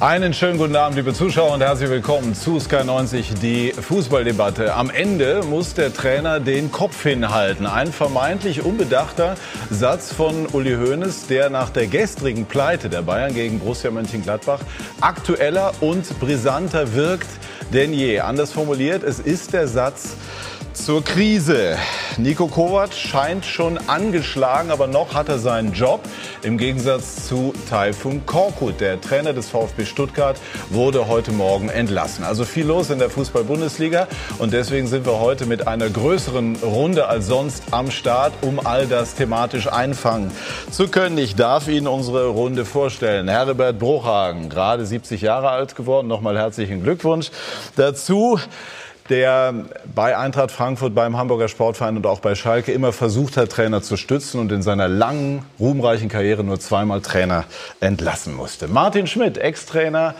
Einen schönen guten Abend, liebe Zuschauer, und herzlich willkommen zu Sky 90, die Fußballdebatte. Am Ende muss der Trainer den Kopf hinhalten. Ein vermeintlich unbedachter Satz von Uli Hoeneß, der nach der gestrigen Pleite der Bayern gegen Borussia Mönchengladbach aktueller und brisanter wirkt denn je. Anders formuliert, es ist der Satz, zur Krise. Nico Kovac scheint schon angeschlagen, aber noch hat er seinen Job. Im Gegensatz zu Taifun Korkut, der Trainer des VfB Stuttgart, wurde heute Morgen entlassen. Also viel los in der Fußball-Bundesliga und deswegen sind wir heute mit einer größeren Runde als sonst am Start, um all das thematisch einfangen zu können. Ich darf Ihnen unsere Runde vorstellen. Herbert Bruchhagen, gerade 70 Jahre alt geworden. Nochmal herzlichen Glückwunsch dazu der bei Eintracht Frankfurt, beim Hamburger Sportverein und auch bei Schalke immer versucht hat, Trainer zu stützen und in seiner langen, ruhmreichen Karriere nur zweimal Trainer entlassen musste. Martin Schmidt, Ex-Trainer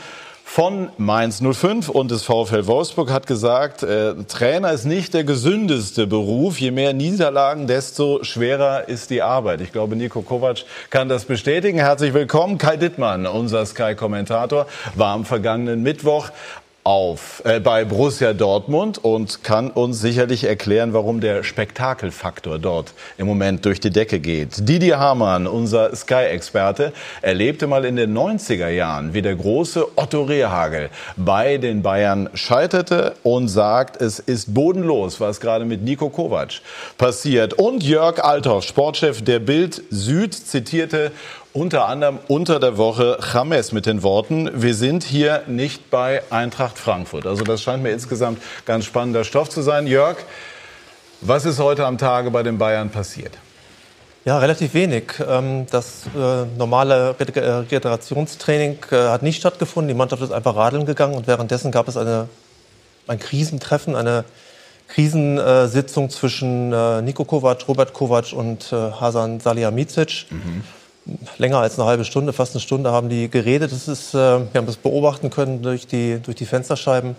von Mainz 05 und des VfL Wolfsburg hat gesagt, äh, Trainer ist nicht der gesündeste Beruf. Je mehr Niederlagen, desto schwerer ist die Arbeit. Ich glaube, Nico Kovac kann das bestätigen. Herzlich willkommen. Kai Dittmann, unser Sky-Kommentator, war am vergangenen Mittwoch auf äh, bei Borussia Dortmund und kann uns sicherlich erklären, warum der Spektakelfaktor dort im Moment durch die Decke geht. Didier Hamann, unser Sky-Experte, erlebte mal in den 90er Jahren, wie der große Otto Rehagel bei den Bayern scheiterte und sagt, es ist bodenlos, was gerade mit Nico Kovac passiert. Und Jörg Althoff, Sportchef der Bild Süd, zitierte unter anderem unter der Woche James mit den Worten, wir sind hier nicht bei Eintracht Frankfurt. Also das scheint mir insgesamt ganz spannender Stoff zu sein. Jörg, was ist heute am Tage bei den Bayern passiert? Ja, relativ wenig. Ähm, das äh, normale Regenerationstraining äh, hat nicht stattgefunden. Die Mannschaft ist einfach radeln gegangen und währenddessen gab es eine, ein Krisentreffen, eine Krisensitzung zwischen äh, Niko Kovac, Robert Kovac und Hasan Salihamidzic. Mhm länger als eine halbe Stunde, fast eine Stunde haben die geredet. Das ist, äh, wir haben das beobachten können durch die, durch die Fensterscheiben.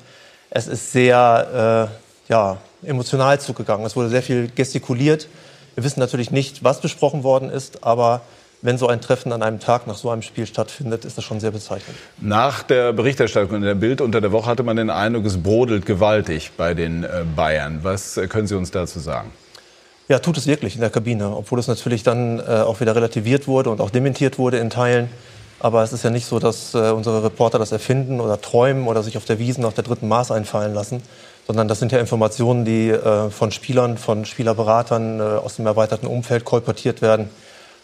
Es ist sehr äh, ja, emotional zugegangen. Es wurde sehr viel gestikuliert. Wir wissen natürlich nicht, was besprochen worden ist, aber wenn so ein Treffen an einem Tag nach so einem Spiel stattfindet, ist das schon sehr bezeichnend. Nach der Berichterstattung in der Bild unter der Woche hatte man den Eindruck, es brodelt gewaltig bei den äh, Bayern. Was äh, können Sie uns dazu sagen? Ja, tut es wirklich in der Kabine, obwohl es natürlich dann äh, auch wieder relativiert wurde und auch dementiert wurde in Teilen. Aber es ist ja nicht so, dass äh, unsere Reporter das erfinden oder träumen oder sich auf der Wiesen nach der dritten Maß einfallen lassen, sondern das sind ja Informationen, die äh, von Spielern, von Spielerberatern äh, aus dem erweiterten Umfeld kolportiert werden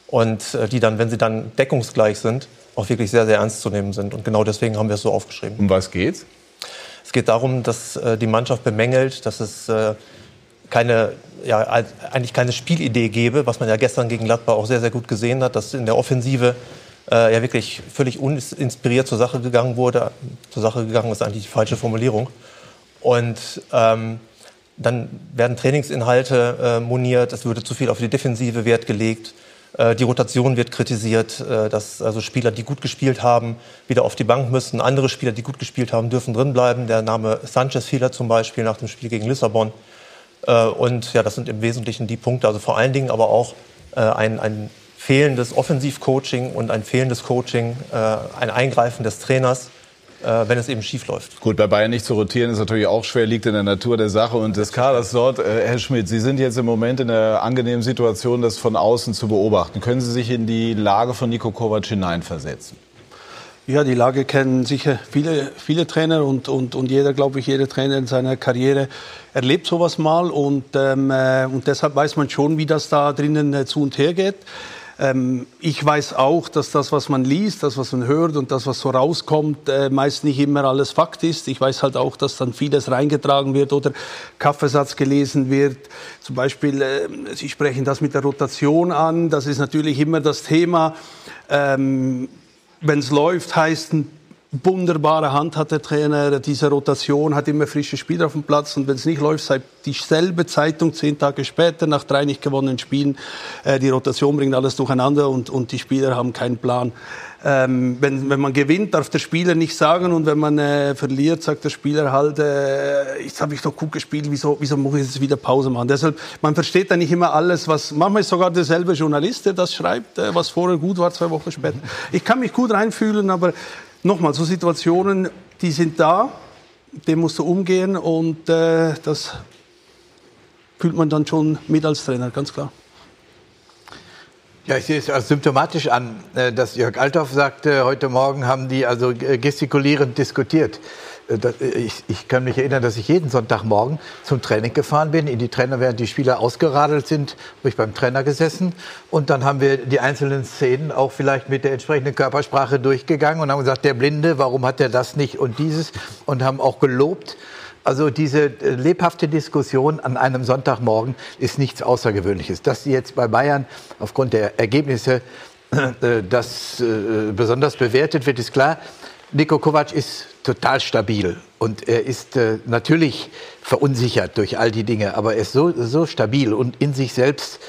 und äh, die dann, wenn sie dann deckungsgleich sind, auch wirklich sehr, sehr ernst zu nehmen sind. Und genau deswegen haben wir es so aufgeschrieben. Um was geht's? Es geht darum, dass äh, die Mannschaft bemängelt, dass es keine, ja, eigentlich keine Spielidee gebe, was man ja gestern gegen Gladbach auch sehr, sehr gut gesehen hat, dass in der Offensive äh, ja wirklich völlig uninspiriert zur Sache gegangen wurde. Zur Sache gegangen ist eigentlich die falsche Formulierung. Und ähm, dann werden Trainingsinhalte äh, moniert, es würde zu viel auf die Defensive Wert gelegt. Äh, die Rotation wird kritisiert, äh, dass also Spieler, die gut gespielt haben, wieder auf die Bank müssen. Andere Spieler, die gut gespielt haben, dürfen drinbleiben. Der Name Sanchez Fehler zum Beispiel nach dem Spiel gegen Lissabon. Äh, und ja, das sind im Wesentlichen die Punkte. Also vor allen Dingen aber auch äh, ein, ein fehlendes Offensivcoaching und ein fehlendes Coaching, äh, ein Eingreifen des Trainers wenn es eben schief läuft. Gut, bei Bayern nicht zu rotieren ist natürlich auch schwer, liegt in der Natur der Sache und des Kaders dort. Herr Schmidt, Sie sind jetzt im Moment in der angenehmen Situation, das von außen zu beobachten. Können Sie sich in die Lage von Nico Kovac hineinversetzen? Ja, die Lage kennen sicher viele, viele Trainer und, und, und jeder, glaube ich, jeder Trainer in seiner Karriere erlebt sowas mal und, ähm, äh, und deshalb weiß man schon, wie das da drinnen äh, zu und her geht. Ähm, ich weiß auch, dass das, was man liest, das, was man hört und das, was so rauskommt, äh, meist nicht immer alles Fakt ist. Ich weiß halt auch, dass dann vieles reingetragen wird oder Kaffeesatz gelesen wird. Zum Beispiel, äh, Sie sprechen das mit der Rotation an. Das ist natürlich immer das Thema. Ähm, wenn es läuft, heißt ein wunderbare Hand hat der Trainer, diese Rotation hat immer frische Spieler auf dem Platz und wenn es nicht läuft, sei dieselbe Zeitung zehn Tage später nach drei nicht gewonnenen Spielen, äh, die Rotation bringt alles durcheinander und, und die Spieler haben keinen Plan. Ähm, wenn, wenn man gewinnt, darf der Spieler nicht sagen und wenn man äh, verliert, sagt der Spieler halt, äh, jetzt habe ich doch gut gespielt, wieso, wieso muss ich jetzt wieder Pause machen? Deshalb, man versteht da nicht immer alles, was, manchmal ist sogar derselbe Journalist, der das schreibt, äh, was vorher gut war, zwei Wochen später. Ich kann mich gut reinfühlen, aber nochmal, so Situationen, die sind da, dem musst du umgehen und äh, das fühlt man dann schon mit als Trainer, ganz klar. Ja, ich sehe es als symptomatisch an, äh, dass Jörg Althoff sagte, heute Morgen haben die also gestikulierend diskutiert. Äh, äh, ich, ich, kann mich erinnern, dass ich jeden Sonntagmorgen zum Training gefahren bin. In die Trainer, während die Spieler ausgeradelt sind, habe ich beim Trainer gesessen. Und dann haben wir die einzelnen Szenen auch vielleicht mit der entsprechenden Körpersprache durchgegangen und haben gesagt, der Blinde, warum hat er das nicht und dieses? Und haben auch gelobt. Also diese äh, lebhafte Diskussion an einem Sonntagmorgen ist nichts Außergewöhnliches. Dass sie jetzt bei Bayern aufgrund der Ergebnisse das besonders bewertet wird, ist klar. Niko Kovac ist total stabil und er ist äh, natürlich verunsichert durch all die Dinge, aber er ist so, so stabil und in sich selbst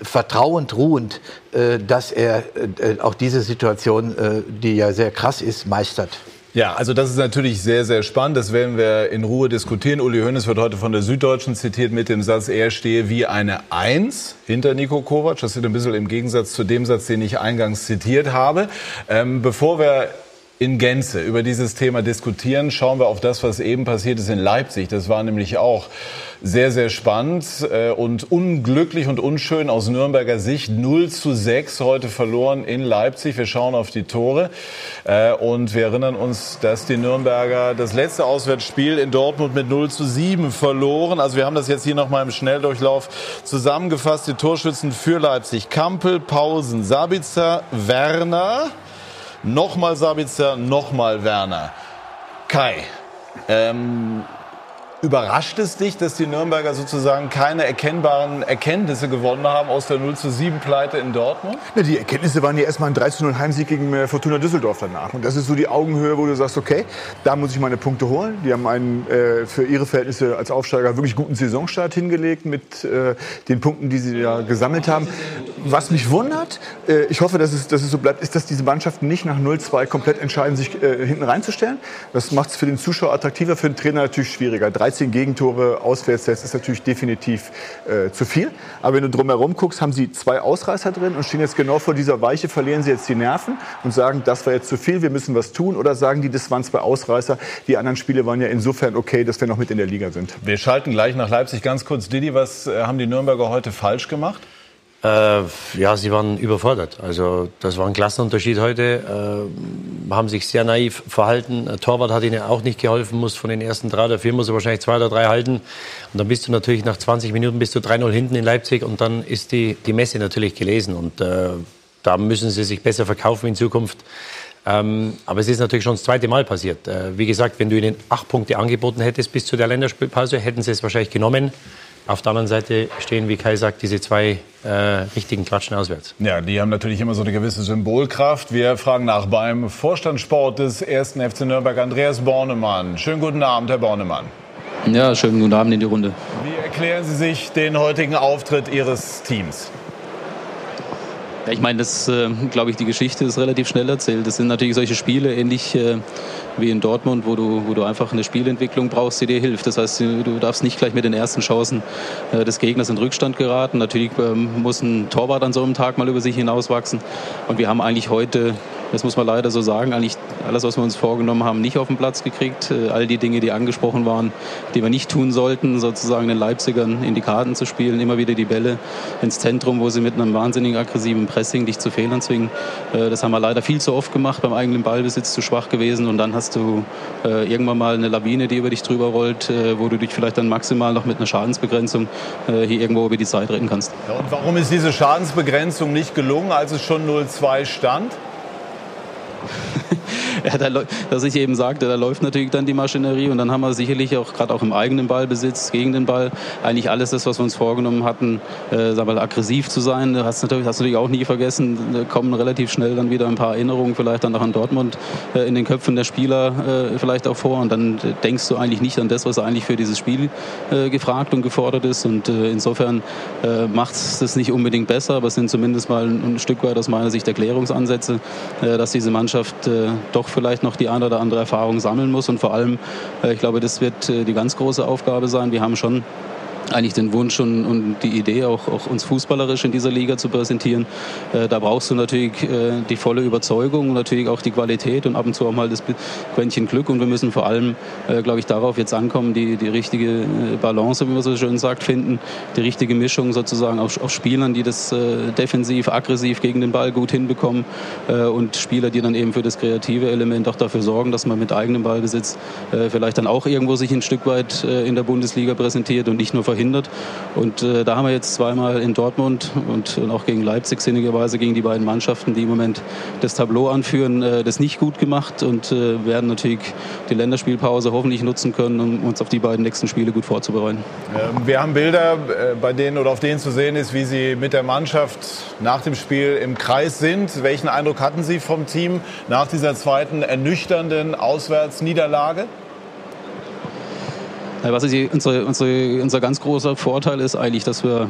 vertrauend, ruhend, äh, dass er äh, auch diese Situation, die ja sehr krass ist, meistert. Ja, also das ist natürlich sehr, sehr spannend. Das werden wir in Ruhe diskutieren. Uli Hoeneß wird heute von der Süddeutschen zitiert mit dem Satz, er stehe wie eine Eins hinter Nico Kovac. Das steht ein bisschen im Gegensatz zu dem Satz, den ich eingangs zitiert habe. Ähm, bevor wir in Gänze über dieses Thema diskutieren, schauen wir auf das, was eben passiert ist in Leipzig. Das war nämlich auch sehr, sehr spannend äh, und unglücklich und unschön aus Nürnberger Sicht. 0 zu 6 heute verloren in Leipzig. Wir schauen auf die Tore äh, und wir erinnern uns, dass die Nürnberger das letzte Auswärtsspiel in Dortmund mit 0 zu 7 verloren. Also wir haben das jetzt hier nochmal im Schnelldurchlauf zusammengefasst. Die Torschützen für Leipzig. Kampel, Pausen, Sabitzer, Werner. Nochmal Sabitzer, nochmal Werner. Kai, ähm, Überrascht es dich, dass die Nürnberger sozusagen keine erkennbaren Erkenntnisse gewonnen haben aus der 0 zu 7 Pleite in Dortmund? Ja, die Erkenntnisse waren ja erstmal ein 3 zu 0 Heimsieg gegen äh, Fortuna Düsseldorf danach. Und das ist so die Augenhöhe, wo du sagst, okay, da muss ich meine Punkte holen. Die haben einen äh, für ihre Verhältnisse als Aufsteiger wirklich guten Saisonstart hingelegt mit äh, den Punkten, die sie ja gesammelt haben. Was mich wundert, äh, ich hoffe, dass es, dass es so bleibt, ist, dass diese Mannschaften nicht nach 0-2 komplett entscheiden, sich äh, hinten reinzustellen. Das macht es für den Zuschauer attraktiver, für den Trainer natürlich schwieriger. 13 Gegentore auswärts, das ist natürlich definitiv äh, zu viel. Aber wenn du drumherum guckst, haben sie zwei Ausreißer drin und stehen jetzt genau vor dieser Weiche, verlieren sie jetzt die Nerven und sagen, das war jetzt zu viel, wir müssen was tun. Oder sagen die, das waren zwei Ausreißer, die anderen Spiele waren ja insofern okay, dass wir noch mit in der Liga sind. Wir schalten gleich nach Leipzig. Ganz kurz, Didi, was äh, haben die Nürnberger heute falsch gemacht? Äh, ja, sie waren überfordert. Also das war ein Klassenunterschied heute. Äh, haben sich sehr naiv verhalten. Der Torwart hat ihnen auch nicht geholfen, muss von den ersten drei oder vier muss er wahrscheinlich zwei oder drei halten. Und dann bist du natürlich nach 20 Minuten bist du 3-0 hinten in Leipzig und dann ist die, die Messe natürlich gelesen. Und äh, da müssen sie sich besser verkaufen in Zukunft. Ähm, aber es ist natürlich schon das zweite Mal passiert. Äh, wie gesagt, wenn du ihnen acht Punkte angeboten hättest bis zu der Länderspielpause, hätten sie es wahrscheinlich genommen. Auf der anderen Seite stehen, wie Kai sagt, diese zwei äh, richtigen Klatschen auswärts. Ja, die haben natürlich immer so eine gewisse Symbolkraft. Wir fragen nach beim Vorstand Sport des 1. FC Nürnberg, Andreas Bornemann. Schönen guten Abend, Herr Bornemann. Ja, schönen guten Abend in die Runde. Wie erklären Sie sich den heutigen Auftritt Ihres Teams? Ja, ich meine, das, äh, glaube ich, die Geschichte ist relativ schnell erzählt. Das sind natürlich solche Spiele, ähnlich äh, wie in Dortmund, wo du, wo du einfach eine Spielentwicklung brauchst, die dir hilft. Das heißt, du darfst nicht gleich mit den ersten Chancen äh, des Gegners in Rückstand geraten. Natürlich ähm, muss ein Torwart an so einem Tag mal über sich hinauswachsen. Und wir haben eigentlich heute das muss man leider so sagen, eigentlich alles, was wir uns vorgenommen haben, nicht auf den Platz gekriegt. Äh, all die Dinge, die angesprochen waren, die wir nicht tun sollten, sozusagen den Leipzigern in die Karten zu spielen, immer wieder die Bälle ins Zentrum, wo sie mit einem wahnsinnig aggressiven Pressing dich zu Fehlern zwingen. Äh, das haben wir leider viel zu oft gemacht, beim eigenen Ballbesitz zu schwach gewesen und dann hast du äh, irgendwann mal eine Lawine, die über dich drüber rollt, wo du dich vielleicht dann maximal noch mit einer Schadensbegrenzung hier irgendwo über die Zeit retten kannst. Ja, und warum ist diese Schadensbegrenzung nicht gelungen, als es schon 0-2 stand? ja, da, dass ich eben sagte, da läuft natürlich dann die Maschinerie und dann haben wir sicherlich auch gerade auch im eigenen Ballbesitz gegen den Ball eigentlich alles das, was wir uns vorgenommen hatten, äh, sagen wir, aggressiv zu sein. Du hast natürlich, hast natürlich auch nie vergessen, da kommen relativ schnell dann wieder ein paar Erinnerungen vielleicht dann auch an Dortmund äh, in den Köpfen der Spieler äh, vielleicht auch vor und dann denkst du eigentlich nicht an das, was eigentlich für dieses Spiel äh, gefragt und gefordert ist und äh, insofern äh, macht es das nicht unbedingt besser, aber es sind zumindest mal ein, ein Stück weit aus meiner Sicht Erklärungsansätze, dass diese Mannschaft doch vielleicht noch die eine oder andere Erfahrung sammeln muss. Und vor allem, äh, ich glaube, das wird äh, die ganz große Aufgabe sein. Wir haben schon eigentlich den Wunsch und, und die Idee, auch, auch, uns fußballerisch in dieser Liga zu präsentieren. Äh, da brauchst du natürlich äh, die volle Überzeugung, natürlich auch die Qualität und ab und zu auch mal das Quäntchen Glück. Und wir müssen vor allem, äh, glaube ich, darauf jetzt ankommen, die, die richtige äh, Balance, wie man so schön sagt, finden, die richtige Mischung sozusagen auf, auf Spielern, die das äh, defensiv, aggressiv gegen den Ball gut hinbekommen äh, und Spieler, die dann eben für das kreative Element auch dafür sorgen, dass man mit eigenem Ballbesitz vielleicht dann auch irgendwo sich ein Stück weit in der Bundesliga präsentiert und nicht nur verhindert. Und äh, da haben wir jetzt zweimal in Dortmund und, und, auch gegen Leipzig sinnigerweise gegen die beiden Mannschaften, die im Moment das Tableau anführen, äh, das nicht gut gemacht und äh, werden natürlich die Länderspielpause hoffentlich nutzen können, um uns auf die beiden nächsten Spiele gut vorzubereiten. Ähm, wir haben Bilder, äh, bei denen oder auf denen zu sehen ist, wie Sie mit der Mannschaft nach dem Spiel im Kreis sind. Welchen Eindruck hatten Sie vom Team nach dieser zweiten ernüchternden Auswärtsniederlage? Was ist unsere, unsere, unser ganz großer Vorteil ist eigentlich, dass wir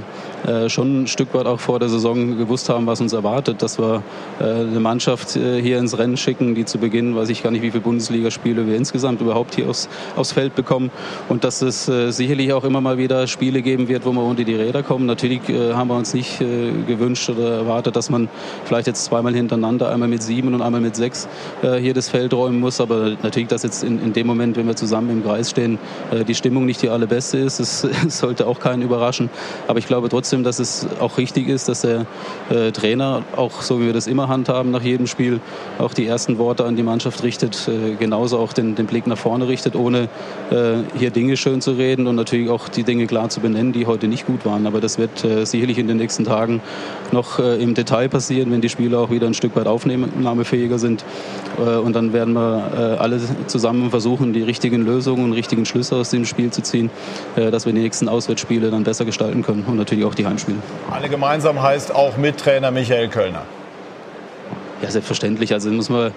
äh, schon ein Stück weit auch vor der Saison gewusst haben, was uns erwartet, dass wir äh, eine Mannschaft äh, hier ins Rennen schicken, die zu Beginn, weiß ich gar nicht, wie viele Bundesligaspiele wir insgesamt überhaupt hier aufs, aufs Feld bekommen und dass es äh, sicherlich auch immer mal wieder Spiele geben wird, wo wir unter die Räder kommen. Natürlich äh, haben wir uns nicht gewünscht oder erwartet, dass man vielleicht jetzt zweimal hintereinander, einmal mit sieben und einmal mit sechs hier das Feld räumen muss, aber natürlich, dass jetzt in, in dem Moment, wenn wir zusammen im Kreis stehen, die Stimmung nicht die allerbeste ist. Das sollte auch keinen überraschen. Aber ich glaube trotzdem, dass es auch richtig ist, dass der äh, Trainer, auch so wie wir das immer handhaben nach jedem Spiel, auch die ersten Worte an die Mannschaft richtet, äh, genauso auch den, den, Blick nach vorne richtet, ohne äh, hier Dinge schön zu reden und natürlich auch die Dinge klar zu benennen, die heute nicht gut waren. Aber das wird äh, sicherlich in den nächsten Tagen noch äh, im Detail passieren, wenn die Spieler auch wieder ein Stück weit aufnahmefähiger sind. Und dann werden wir alle zusammen versuchen, die richtigen Lösungen und richtigen Schlüsse aus dem Spiel zu ziehen, dass wir die nächsten Auswärtsspiele dann besser gestalten können und natürlich auch die Heimspiele. Alle gemeinsam heißt auch mit Trainer Michael Kölner. Ja, selbstverständlich. Also muss man,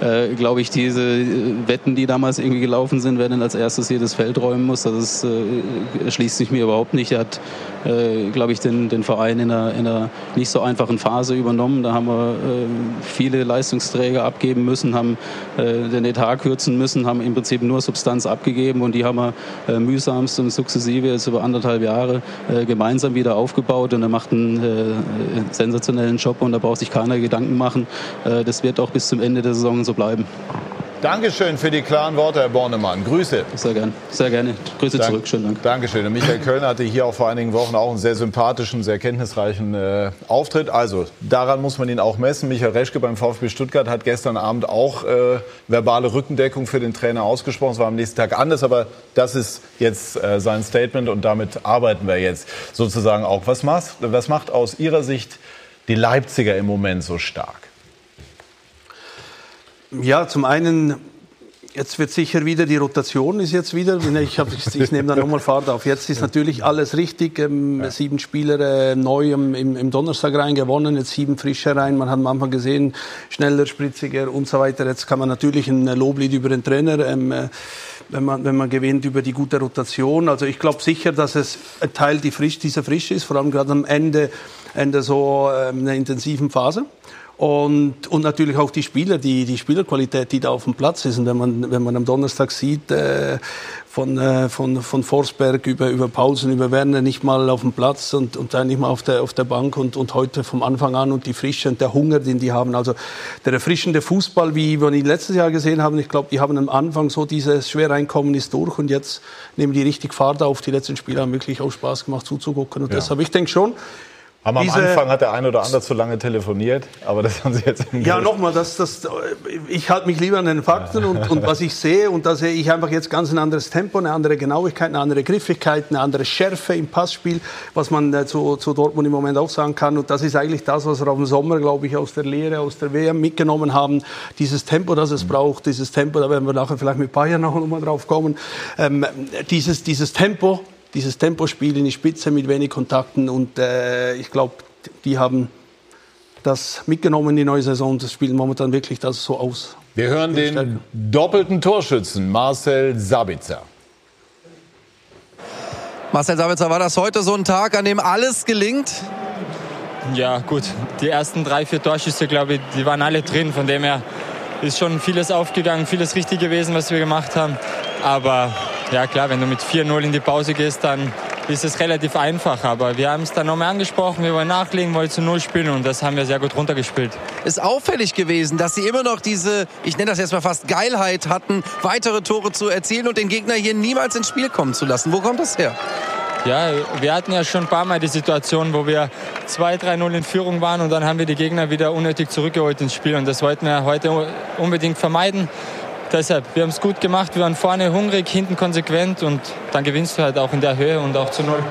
äh, glaube ich, diese äh, Wetten, die damals irgendwie gelaufen sind, wer denn als erstes hier das Feld räumen muss, das äh, schließt sich mir überhaupt nicht. Er hat, äh, glaube ich, den, den Verein in einer, in einer nicht so einfachen Phase übernommen. Da haben wir äh, viele Leistungsträger abgeben müssen, haben äh, den Etat kürzen müssen, haben im Prinzip nur Substanz abgegeben und die haben wir äh, mühsamst und sukzessive jetzt über anderthalb Jahre äh, gemeinsam wieder aufgebaut und er macht einen äh, sensationellen Job und da braucht sich keiner Gedanken machen. Äh, das wird auch bis zum Ende der Saison so bleiben. Dankeschön für die klaren Worte, Herr Bornemann. Grüße. Sehr gerne. Sehr gerne. Grüße Dank, zurück. Schönen Dank. Dankeschön. Und Michael Kölner hatte hier auch vor einigen Wochen auch einen sehr sympathischen, sehr kenntnisreichen äh, Auftritt. Also daran muss man ihn auch messen. Michael Reschke beim VfB Stuttgart hat gestern Abend auch äh, verbale Rückendeckung für den Trainer ausgesprochen. Es war am nächsten Tag anders, aber das ist jetzt äh, sein Statement und damit arbeiten wir jetzt sozusagen auch. Was macht, was macht aus Ihrer Sicht die Leipziger im Moment so stark? Ja, zum einen, jetzt wird sicher wieder, die Rotation ist jetzt wieder, ich, hab, ich, ich nehme da nochmal Fahrt auf. Jetzt ist natürlich alles richtig, ähm, ja. sieben Spieler äh, neu im, im, Donnerstag rein gewonnen, jetzt sieben frische rein, man hat am Anfang gesehen, schneller, spritziger und so weiter. Jetzt kann man natürlich ein Loblied über den Trainer ähm, äh, wenn man, wenn man gewinnt über die gute Rotation. Also ich glaube sicher, dass es ein Teil die frisch, dieser frisch ist, vor allem gerade am Ende, Ende so ähm, einer intensiven Phase. Und, und natürlich auch die Spieler, die, die Spielerqualität, die da auf dem Platz ist. Und wenn man, wenn man am Donnerstag sieht, äh, von, äh, von, von Forsberg über, über Paulsen, über Werner nicht mal auf dem Platz und, und dann nicht mal auf der, auf der Bank und, und heute vom Anfang an und die Frische und der Hunger, den die haben. Also der erfrischende Fußball, wie wir ihn letztes Jahr gesehen haben, ich glaube, die haben am Anfang so dieses Schwereinkommen ist durch und jetzt nehmen die richtig Fahrt auf. Die letzten Spiele haben wirklich auch Spaß gemacht zuzugucken. Und ja. deshalb, ich denke schon, am Anfang hat der eine oder andere zu lange telefoniert, aber das haben Sie jetzt Ja, nochmal, das, das, ich halte mich lieber an den Fakten und, und was ich sehe. Und da sehe ich einfach jetzt ganz ein anderes Tempo, eine andere Genauigkeit, eine andere Griffigkeit, eine andere Schärfe im Passspiel, was man äh, zu, zu Dortmund im Moment auch sagen kann. Und das ist eigentlich das, was wir auf dem Sommer, glaube ich, aus der Lehre, aus der WM mitgenommen haben. Dieses Tempo, das es braucht, dieses Tempo, da werden wir nachher vielleicht mit Bayern noch mal drauf kommen. Ähm, dieses, dieses Tempo, dieses Tempospiel in die Spitze mit wenig Kontakten und äh, ich glaube, die haben das mitgenommen in die neue Saison. Das spielt momentan wirklich das so aus. Wir hören den Stärke. doppelten Torschützen Marcel Sabitzer. Marcel Sabitzer, war das heute so ein Tag, an dem alles gelingt? Ja, gut. Die ersten drei, vier Torschüsse, glaube ich, die waren alle drin. Von dem her ist schon vieles aufgegangen, vieles richtig gewesen, was wir gemacht haben. Aber ja klar, wenn du mit 4-0 in die Pause gehst, dann ist es relativ einfach. Aber wir haben es dann nochmal angesprochen, wir wollen nachlegen, wollen zu Null spielen und das haben wir sehr gut runtergespielt. Ist auffällig gewesen, dass sie immer noch diese, ich nenne das jetzt mal fast Geilheit hatten, weitere Tore zu erzielen und den Gegner hier niemals ins Spiel kommen zu lassen. Wo kommt das her? Ja, wir hatten ja schon ein paar Mal die Situation, wo wir 2-3-0 in Führung waren und dann haben wir die Gegner wieder unnötig zurückgeholt ins Spiel und das wollten wir heute unbedingt vermeiden. Deshalb, wir haben es gut gemacht, wir waren vorne hungrig, hinten konsequent und dann gewinnst du halt auch in der Höhe und auch zu Null.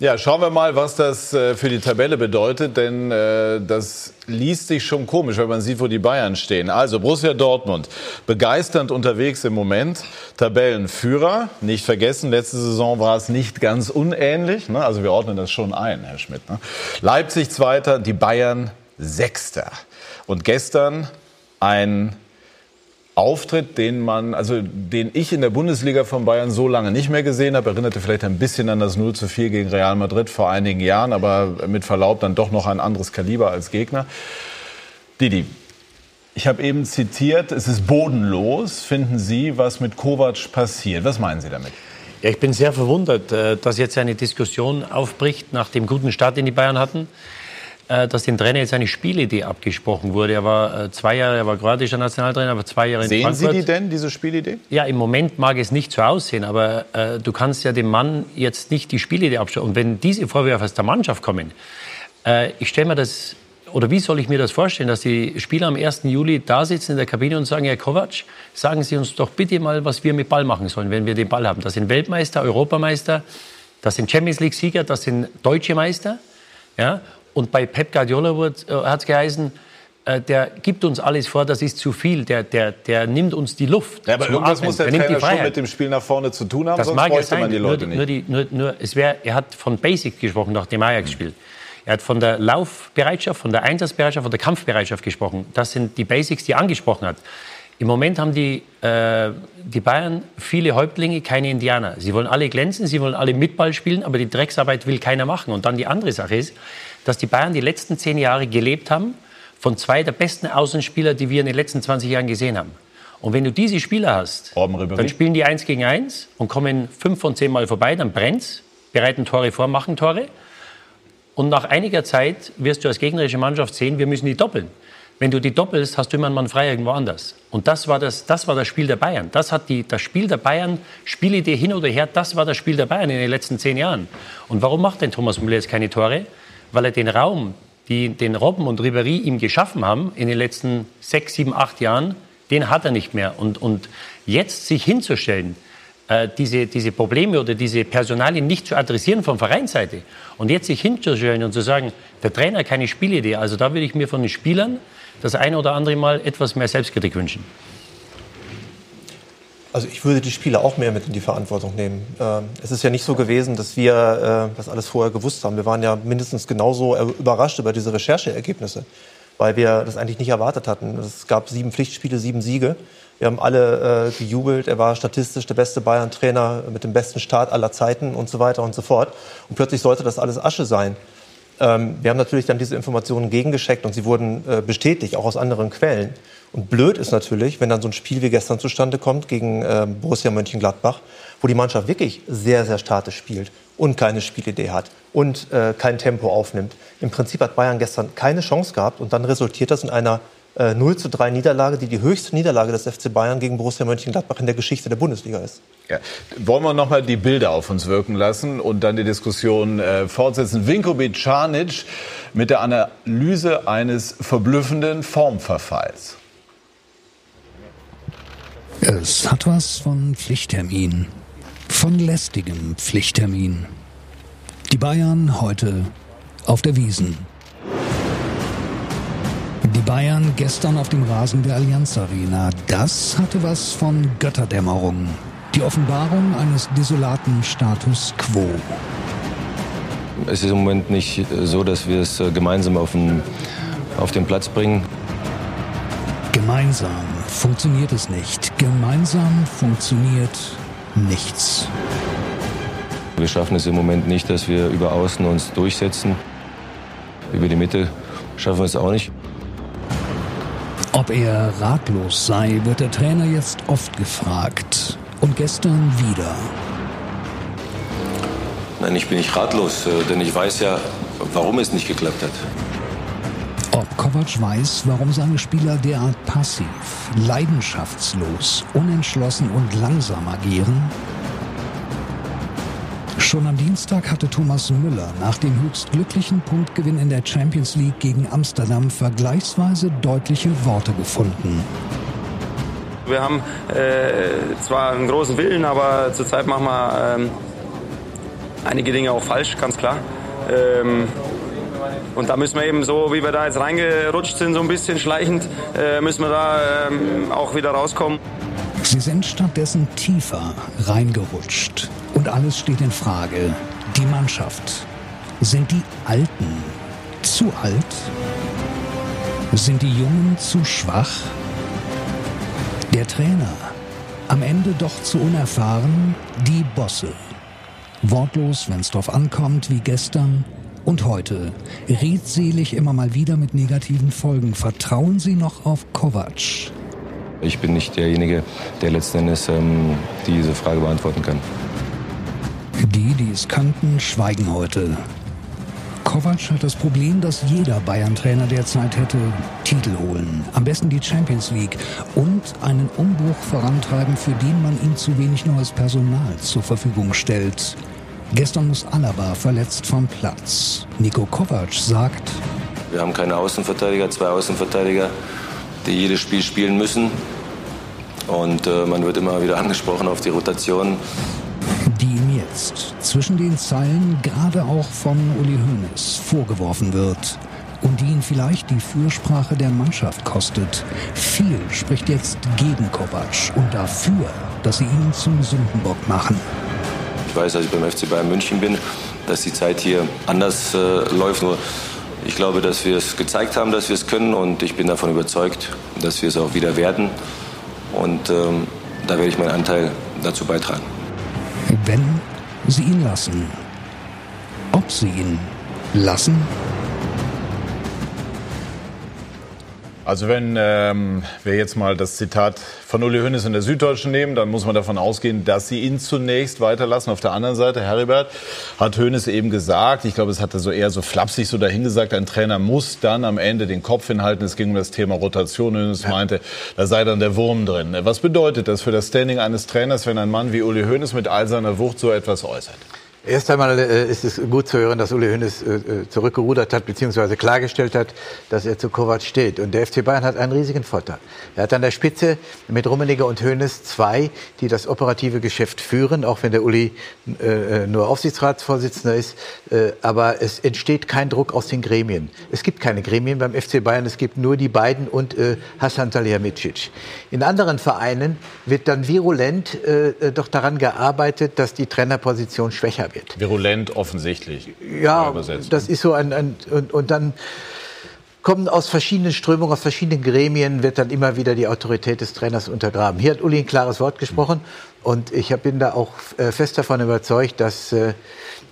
Ja, schauen wir mal, was das äh, für die Tabelle bedeutet, denn äh, das liest sich schon komisch, wenn man sieht, wo die Bayern stehen. Also Borussia Dortmund, begeisternd unterwegs im Moment, Tabellenführer, nicht vergessen, letzte Saison war es nicht ganz unähnlich, ne? also wir ordnen das schon ein, Herr Schmidt. Ne? Leipzig Zweiter, die Bayern Sechster. Und gestern ein Auftritt, den man, also den ich in der Bundesliga von Bayern so lange nicht mehr gesehen habe, erinnerte vielleicht ein bisschen an das 0 zu 4 gegen Real Madrid vor einigen Jahren, aber mit Verlaub dann doch noch ein anderes Kaliber als Gegner. Didi, ich habe eben zitiert, es ist bodenlos. Finden Sie, was mit Kovac passiert? Was meinen Sie damit? Ja, ich bin sehr verwundert, äh, dass jetzt eine Diskussion aufbricht nach dem guten Start, den die Bayern hatten. Äh, dass dem Trainer jetzt eine Spielidee abgesprochen wurde. Er war äh, zwei Jahre, er war kroatischer Nationaltrainer, aber zwei Jahre in Sehen Frankfurt. Sie die denn, diese Spielidee? Ja, im Moment mag es nicht so aussehen, aber äh, du kannst ja dem Mann jetzt nicht die Spielidee abstellen. Und wenn diese Vorwürfe aus der Mannschaft kommen, äh, ich stelle mir das, oder wie soll ich mir das vorstellen, dass die Spieler am 1. Juli da sitzen in der Kabine und sagen, Herr Kovac, sagen Sie uns doch bitte mal, was wir mit Ball machen sollen, wenn wir den Ball haben. Das sind Weltmeister, Europameister, das sind Champions League-Sieger, das sind deutsche Meister. Ja? Und bei Pep Guardiola äh, hat es geheißen, äh, der gibt uns alles vor, das ist zu viel, der, der, der nimmt uns die Luft. Ja, aber irgendwas Atmen. muss der, der Trainer schon mit dem Spiel nach vorne zu tun haben, das sonst mag bräuchte sein. man die Leute nur, nicht. Nur die, nur, nur, es wär, er hat von Basics gesprochen nach dem Ajax-Spiel. Er hat von der Laufbereitschaft, von der Einsatzbereitschaft, von der Kampfbereitschaft gesprochen. Das sind die Basics, die er angesprochen hat. Im Moment haben die, äh, die Bayern viele Häuptlinge, keine Indianer. Sie wollen alle glänzen, sie wollen alle Mitball spielen, aber die Drecksarbeit will keiner machen. Und dann die andere Sache ist, dass die Bayern die letzten zehn Jahre gelebt haben von zwei der besten Außenspieler, die wir in den letzten 20 Jahren gesehen haben. Und wenn du diese Spieler hast, dann spielen die eins gegen eins und kommen fünf von zehn Mal vorbei, dann brennt's, bereiten Tore vor, machen Tore. Und nach einiger Zeit wirst du als gegnerische Mannschaft sehen, wir müssen die doppeln. Wenn du die doppelst, hast du immer einen Mann frei irgendwo anders. Und das war das, das, war das Spiel der Bayern. Das hat die, das Spiel der Bayern, Spielidee hin oder her, das war das Spiel der Bayern in den letzten zehn Jahren. Und warum macht denn Thomas Müller jetzt keine Tore? Weil er den Raum, die, den Robben und Ribéry ihm geschaffen haben in den letzten sechs, sieben, acht Jahren, den hat er nicht mehr. Und, und jetzt sich hinzustellen, äh, diese, diese Probleme oder diese Personalien nicht zu adressieren von Vereinsseite und jetzt sich hinzustellen und zu sagen, der Trainer hat keine Spielidee, also da würde ich mir von den Spielern das eine oder andere Mal etwas mehr Selbstkritik wünschen. Also ich würde die Spieler auch mehr mit in die Verantwortung nehmen. Ähm, es ist ja nicht so gewesen, dass wir äh, das alles vorher gewusst haben. Wir waren ja mindestens genauso überrascht über diese Rechercheergebnisse, weil wir das eigentlich nicht erwartet hatten. Es gab sieben Pflichtspiele, sieben Siege. Wir haben alle äh, gejubelt. Er war statistisch der beste Bayern-Trainer mit dem besten Start aller Zeiten und so weiter und so fort. Und plötzlich sollte das alles Asche sein. Ähm, wir haben natürlich dann diese Informationen gegengescheckt und sie wurden äh, bestätigt, auch aus anderen Quellen. Und blöd ist natürlich, wenn dann so ein Spiel wie gestern zustande kommt gegen äh, Borussia Mönchengladbach, wo die Mannschaft wirklich sehr, sehr statisch spielt und keine Spielidee hat und äh, kein Tempo aufnimmt. Im Prinzip hat Bayern gestern keine Chance gehabt und dann resultiert das in einer äh, 0 zu 3 Niederlage, die die höchste Niederlage des FC Bayern gegen Borussia Mönchengladbach in der Geschichte der Bundesliga ist. Ja. Wollen wir noch mal die Bilder auf uns wirken lassen und dann die Diskussion äh, fortsetzen. Vinko Bicanic mit der Analyse eines verblüffenden Formverfalls. Es hat was von Pflichttermin, von lästigem Pflichttermin. Die Bayern heute auf der Wiesen. Die Bayern gestern auf dem Rasen der Allianz Arena. Das hatte was von Götterdämmerung. Die Offenbarung eines desolaten Status quo. Es ist im Moment nicht so, dass wir es äh, gemeinsam auf den, auf den Platz bringen. Gemeinsam funktioniert es nicht. Gemeinsam funktioniert nichts. Wir schaffen es im Moment nicht, dass wir über Außen uns durchsetzen. Über die Mitte schaffen wir es auch nicht. Ob er ratlos sei, wird der Trainer jetzt oft gefragt. Und gestern wieder. Nein, ich bin nicht ratlos, äh, denn ich weiß ja, warum es nicht geklappt hat. Ob Kovac weiß, warum seine Spieler derart passiv, leidenschaftslos, unentschlossen und langsam agieren? Schon am Dienstag hatte Thomas Müller nach dem höchst glücklichen Punktgewinn in der Champions League gegen Amsterdam vergleichsweise deutliche Worte gefunden. Wir haben äh, zwar einen großen Willen, aber zurzeit machen wir ähm, einige Dinge auch falsch, ganz klar. Ähm, und da müssen wir eben so, wie wir da jetzt reingerutscht sind, so ein bisschen schleichend, äh, müssen wir da ähm, auch wieder rauskommen. Sie sind stattdessen tiefer reingerutscht. Und alles steht in Frage. Die Mannschaft. Sind die Alten zu alt? Sind die Jungen zu schwach? Der Trainer. Am Ende doch zu unerfahren. Die Bosse. Wortlos, wenn es drauf ankommt, wie gestern und heute. Redselig immer mal wieder mit negativen Folgen. Vertrauen Sie noch auf Kovac? Ich bin nicht derjenige, der letzten Endes ähm, diese Frage beantworten kann. Die, die es kannten, schweigen heute. Kovac hat das Problem, dass jeder Bayern-Trainer derzeit hätte Titel holen. Am besten die Champions League und einen Umbruch vorantreiben, für den man ihm zu wenig neues Personal zur Verfügung stellt. Gestern muss Alaba verletzt vom Platz. Nico Kovac sagt, Wir haben keine Außenverteidiger, zwei Außenverteidiger, die jedes Spiel spielen müssen. Und äh, man wird immer wieder angesprochen auf die Rotation. Jetzt zwischen den Zeilen gerade auch von Uli Hoeneß vorgeworfen wird und die ihn vielleicht die Fürsprache der Mannschaft kostet. Viel spricht jetzt gegen Kovac und dafür, dass sie ihn zum Sündenbock machen. Ich weiß, dass ich beim FC Bayern München bin, dass die Zeit hier anders äh, läuft. Nur ich glaube, dass wir es gezeigt haben, dass wir es können und ich bin davon überzeugt, dass wir es auch wieder werden. Und ähm, da werde ich meinen Anteil dazu beitragen. Wenn sie ihn lassen. Ob sie ihn lassen? Also wenn ähm, wir jetzt mal das Zitat von Uli Hoeneß in der Süddeutschen nehmen, dann muss man davon ausgehen, dass sie ihn zunächst weiterlassen. Auf der anderen Seite, Heribert, hat Hoeneß eben gesagt, ich glaube, es hat er so eher so flapsig so dahingesagt, ein Trainer muss dann am Ende den Kopf hinhalten. Es ging um das Thema Rotation. Hoeneß meinte, da sei dann der Wurm drin. Was bedeutet das für das Standing eines Trainers, wenn ein Mann wie Uli Hoeneß mit all seiner Wucht so etwas äußert? Erst einmal äh, ist es gut zu hören, dass Uli Hoeneß äh, äh, zurückgerudert hat bzw. klargestellt hat, dass er zu Kovac steht. Und der FC Bayern hat einen riesigen Vorteil. Er hat an der Spitze mit Rummenigge und Hoeneß zwei, die das operative Geschäft führen, auch wenn der Uli nur Aufsichtsratsvorsitzender ist. Aber es entsteht kein Druck aus den Gremien. Es gibt keine Gremien beim FC Bayern, es gibt nur die beiden und Hassan Salihamidzic. In anderen Vereinen wird dann virulent doch daran gearbeitet, dass die Trainerposition schwächer wird. Virulent offensichtlich. Ja, das ist so ein, ein und, und dann kommen aus verschiedenen Strömungen, aus verschiedenen Gremien, wird dann immer wieder die Autorität des Trainers untergraben. Hier hat Uli ein klares Wort gesprochen und ich bin da auch äh, fest davon überzeugt, dass äh,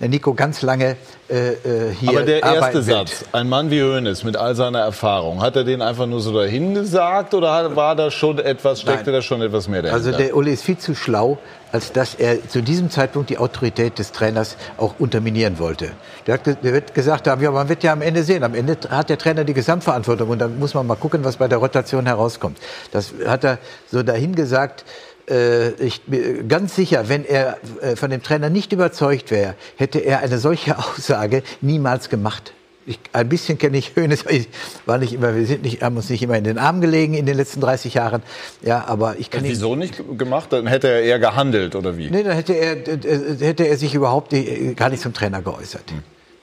Nico ganz lange äh, äh, hier Aber der erste arbeiten wird. Satz, ein Mann wie Hoeneß mit all seiner Erfahrung, hat er den einfach nur so dahin gesagt oder war da schon etwas, steckte Nein. da schon etwas mehr dahinter? Also der Uli ist viel zu schlau, als dass er zu diesem Zeitpunkt die Autorität des Trainers auch unterminieren wollte. Der, hat, der wird gesagt haben, ja, man wird ja am Ende sehen. Am Ende hat der Trainer die Gesamtverantwortung und dann muss man mal gucken, was bei der Rotation herauskommt. Das hat er so dahin gesagt. Äh, ich bin ganz sicher, wenn er äh, von dem Trainer nicht überzeugt wäre, hätte er eine solche Aussage niemals gemacht. Ich, ein bisschen kenne ich Hönes, war nicht immer, wir sind nicht, haben uns nicht immer in den Armen gelegen in den letzten 30 Jahren. Ja, aber ich kann Wieso nicht gemacht? Dann hätte er eher gehandelt oder wie? Nee, dann hätte er, äh, hätte er sich überhaupt gar nicht zum Trainer geäußert.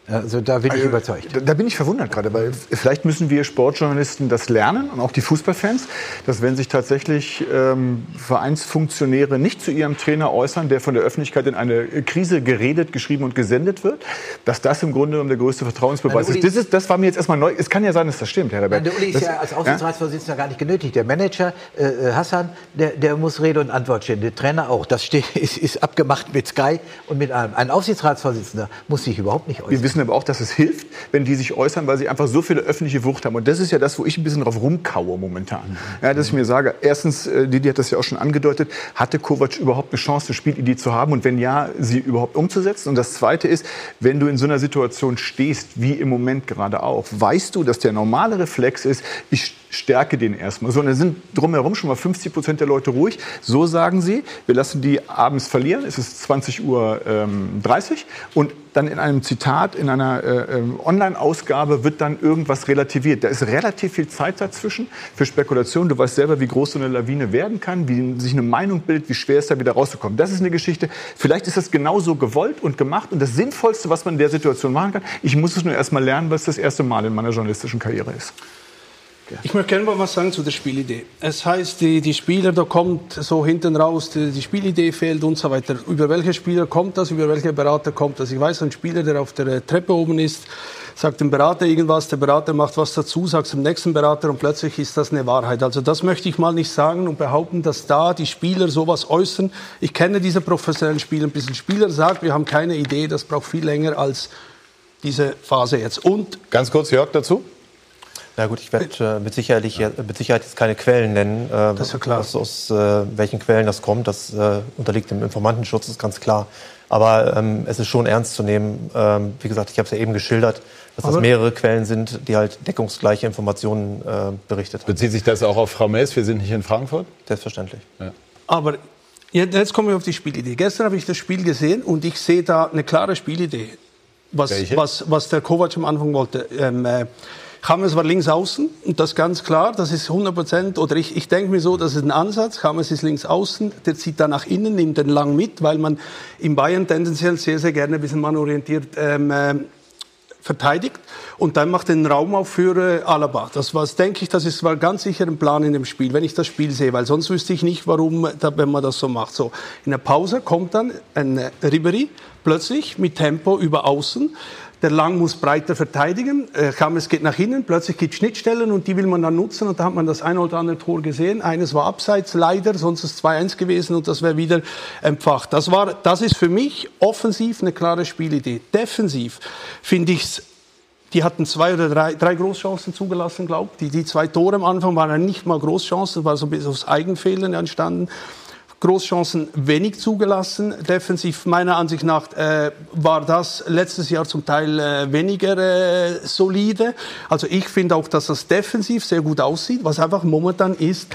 Also da bin ich überzeugt. Da, da bin ich verwundert gerade, weil vielleicht müssen wir Sportjournalisten das lernen und auch die Fußballfans, dass wenn sich tatsächlich ähm, Vereinsfunktionäre nicht zu ihrem Trainer äußern, der von der Öffentlichkeit in eine Krise geredet, geschrieben und gesendet wird, dass das im Grunde genommen der größte Vertrauensbeweis ist. Das, ist. das war mir jetzt erstmal neu. Es kann ja sein, dass das stimmt, Herr. Nein, der Uli ist Das- ja als Aufsichtsratsvorsitzender gar nicht genötigt. Der Manager äh, Hassan, der, der muss Rede und Antwort stehen. Der Trainer auch. Das steht, ist, ist abgemacht mit Sky und mit allem. Ein Aufsichtsratsvorsitzender muss sich überhaupt nicht äußern. Wissen aber auch, dass es hilft, wenn die sich äußern, weil sie einfach so viele öffentliche Wucht haben. Und das ist ja das, wo ich ein bisschen drauf rumkaue momentan. Ja, dass ich mir sage, erstens, äh, Didi hat das ja auch schon angedeutet, hatte Kovac überhaupt eine Chance, eine Spielidee zu haben und wenn ja, sie überhaupt umzusetzen? Und das Zweite ist, wenn du in so einer Situation stehst, wie im Moment gerade auch, weißt du, dass der normale Reflex ist, ich stärke den erstmal. So, und dann sind drumherum schon mal 50 Prozent der Leute ruhig. So sagen sie, wir lassen die abends verlieren, es ist 20.30 Uhr ähm, 30, und dann in einem Zitat, in einer äh, ähm, Online-Ausgabe wird dann irgendwas relativiert. Da ist relativ viel Zeit dazwischen für Spekulation. Du weißt selber, wie groß so eine Lawine werden kann, wie sich eine Meinung bildet, wie schwer es da wieder rauszukommen. Das ist eine Geschichte. Vielleicht ist das genauso gewollt und gemacht und das Sinnvollste, was man in der Situation machen kann. Ich muss es nur erst mal lernen, weil es das erste Mal in meiner journalistischen Karriere ist. Ich möchte gerne mal was sagen zu der Spielidee. Es heißt, die, die Spieler, da kommt so hinten raus, die, die, Spielidee fehlt und so weiter. Über welche Spieler kommt das, über welche Berater kommt das? Ich weiß, ein Spieler, der auf der Treppe oben ist, sagt dem Berater irgendwas, der Berater macht was dazu, sagt es dem nächsten Berater und plötzlich ist das eine Wahrheit. Also das möchte ich mal nicht sagen und behaupten, dass da die Spieler sowas äußern. Ich kenne diese professionellen Spieler ein bisschen. Spieler sagt, wir haben keine Idee, das braucht viel länger als diese Phase jetzt. Und ganz kurz Jörg dazu. Na gut, ich werde äh, mit, Sicherheit, mit Sicherheit jetzt keine Quellen nennen. Äh, das ist ja klar. Aus, aus äh, welchen Quellen das kommt, das äh, unterliegt dem Informantenschutz, ist ganz klar. Aber ähm, es ist schon ernst zu nehmen. Ähm, wie gesagt, ich habe es ja eben geschildert, dass das mehrere Quellen sind, die halt deckungsgleiche Informationen äh, berichtet haben. Bezieht sich das auch auf Frau Mess? Wir sind nicht in Frankfurt? Selbstverständlich. Ja. Aber jetzt kommen wir auf die Spielidee. Gestern habe ich das Spiel gesehen und ich sehe da eine klare Spielidee. Was, was, was der Kovac am Anfang wollte. Ähm, Chames war links außen? Und das ganz klar, das ist 100 Prozent, oder ich, ich denke mir so, das ist ein Ansatz, Chames ist links außen, der zieht da nach innen, nimmt den lang mit, weil man in Bayern tendenziell sehr, sehr gerne ein bisschen mannorientiert ähm, äh, verteidigt. Und dann macht den Raum auf für äh, Alaba. Das war, denke ich, das ist war ganz sicher ein Plan in dem Spiel, wenn ich das Spiel sehe, weil sonst wüsste ich nicht, warum, da, wenn man das so macht. So in der Pause kommt dann ein äh, Ribery plötzlich mit Tempo über Außen der Lang muss breiter verteidigen. Äh, geht nach innen, plötzlich gibt es Schnittstellen und die will man dann nutzen. Und da hat man das ein oder andere Tor gesehen. Eines war abseits, leider, sonst ist es 2-1 gewesen und das wäre wieder empfacht. Das, war, das ist für mich offensiv eine klare Spielidee. Defensiv finde ich es die hatten zwei oder drei, drei Großchancen zugelassen, glaube ich. Die, die zwei Tore am Anfang waren nicht mal Großchancen, war so ein bisschen aus Eigenfehlern entstanden. Großchancen wenig zugelassen. Defensiv meiner Ansicht nach äh, war das letztes Jahr zum Teil äh, weniger äh, solide. Also ich finde auch, dass das defensiv sehr gut aussieht. Was einfach momentan ist,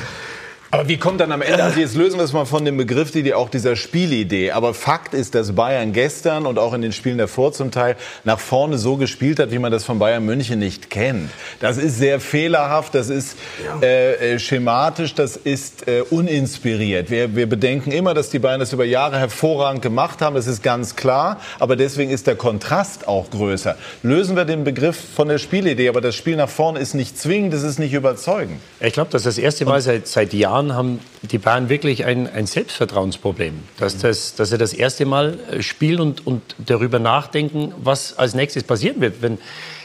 aber wie kommt dann am Ende, also jetzt lösen wir es mal von dem Begriff, die, die auch dieser Spielidee. Aber Fakt ist, dass Bayern gestern und auch in den Spielen davor zum Teil nach vorne so gespielt hat, wie man das von Bayern München nicht kennt. Das ist sehr fehlerhaft, das ist äh, äh, schematisch, das ist äh, uninspiriert. Wir, wir bedenken immer, dass die Bayern das über Jahre hervorragend gemacht haben, das ist ganz klar. Aber deswegen ist der Kontrast auch größer. Lösen wir den Begriff von der Spielidee, aber das Spiel nach vorne ist nicht zwingend, es ist nicht überzeugend. Ich glaube, das ist das erste Mal seit, seit Jahren Jahren haben die Bayern wirklich ein, ein Selbstvertrauensproblem. Dass, das, dass sie das erste Mal äh, spielen und, und darüber nachdenken, was als nächstes passieren wird. Wenn,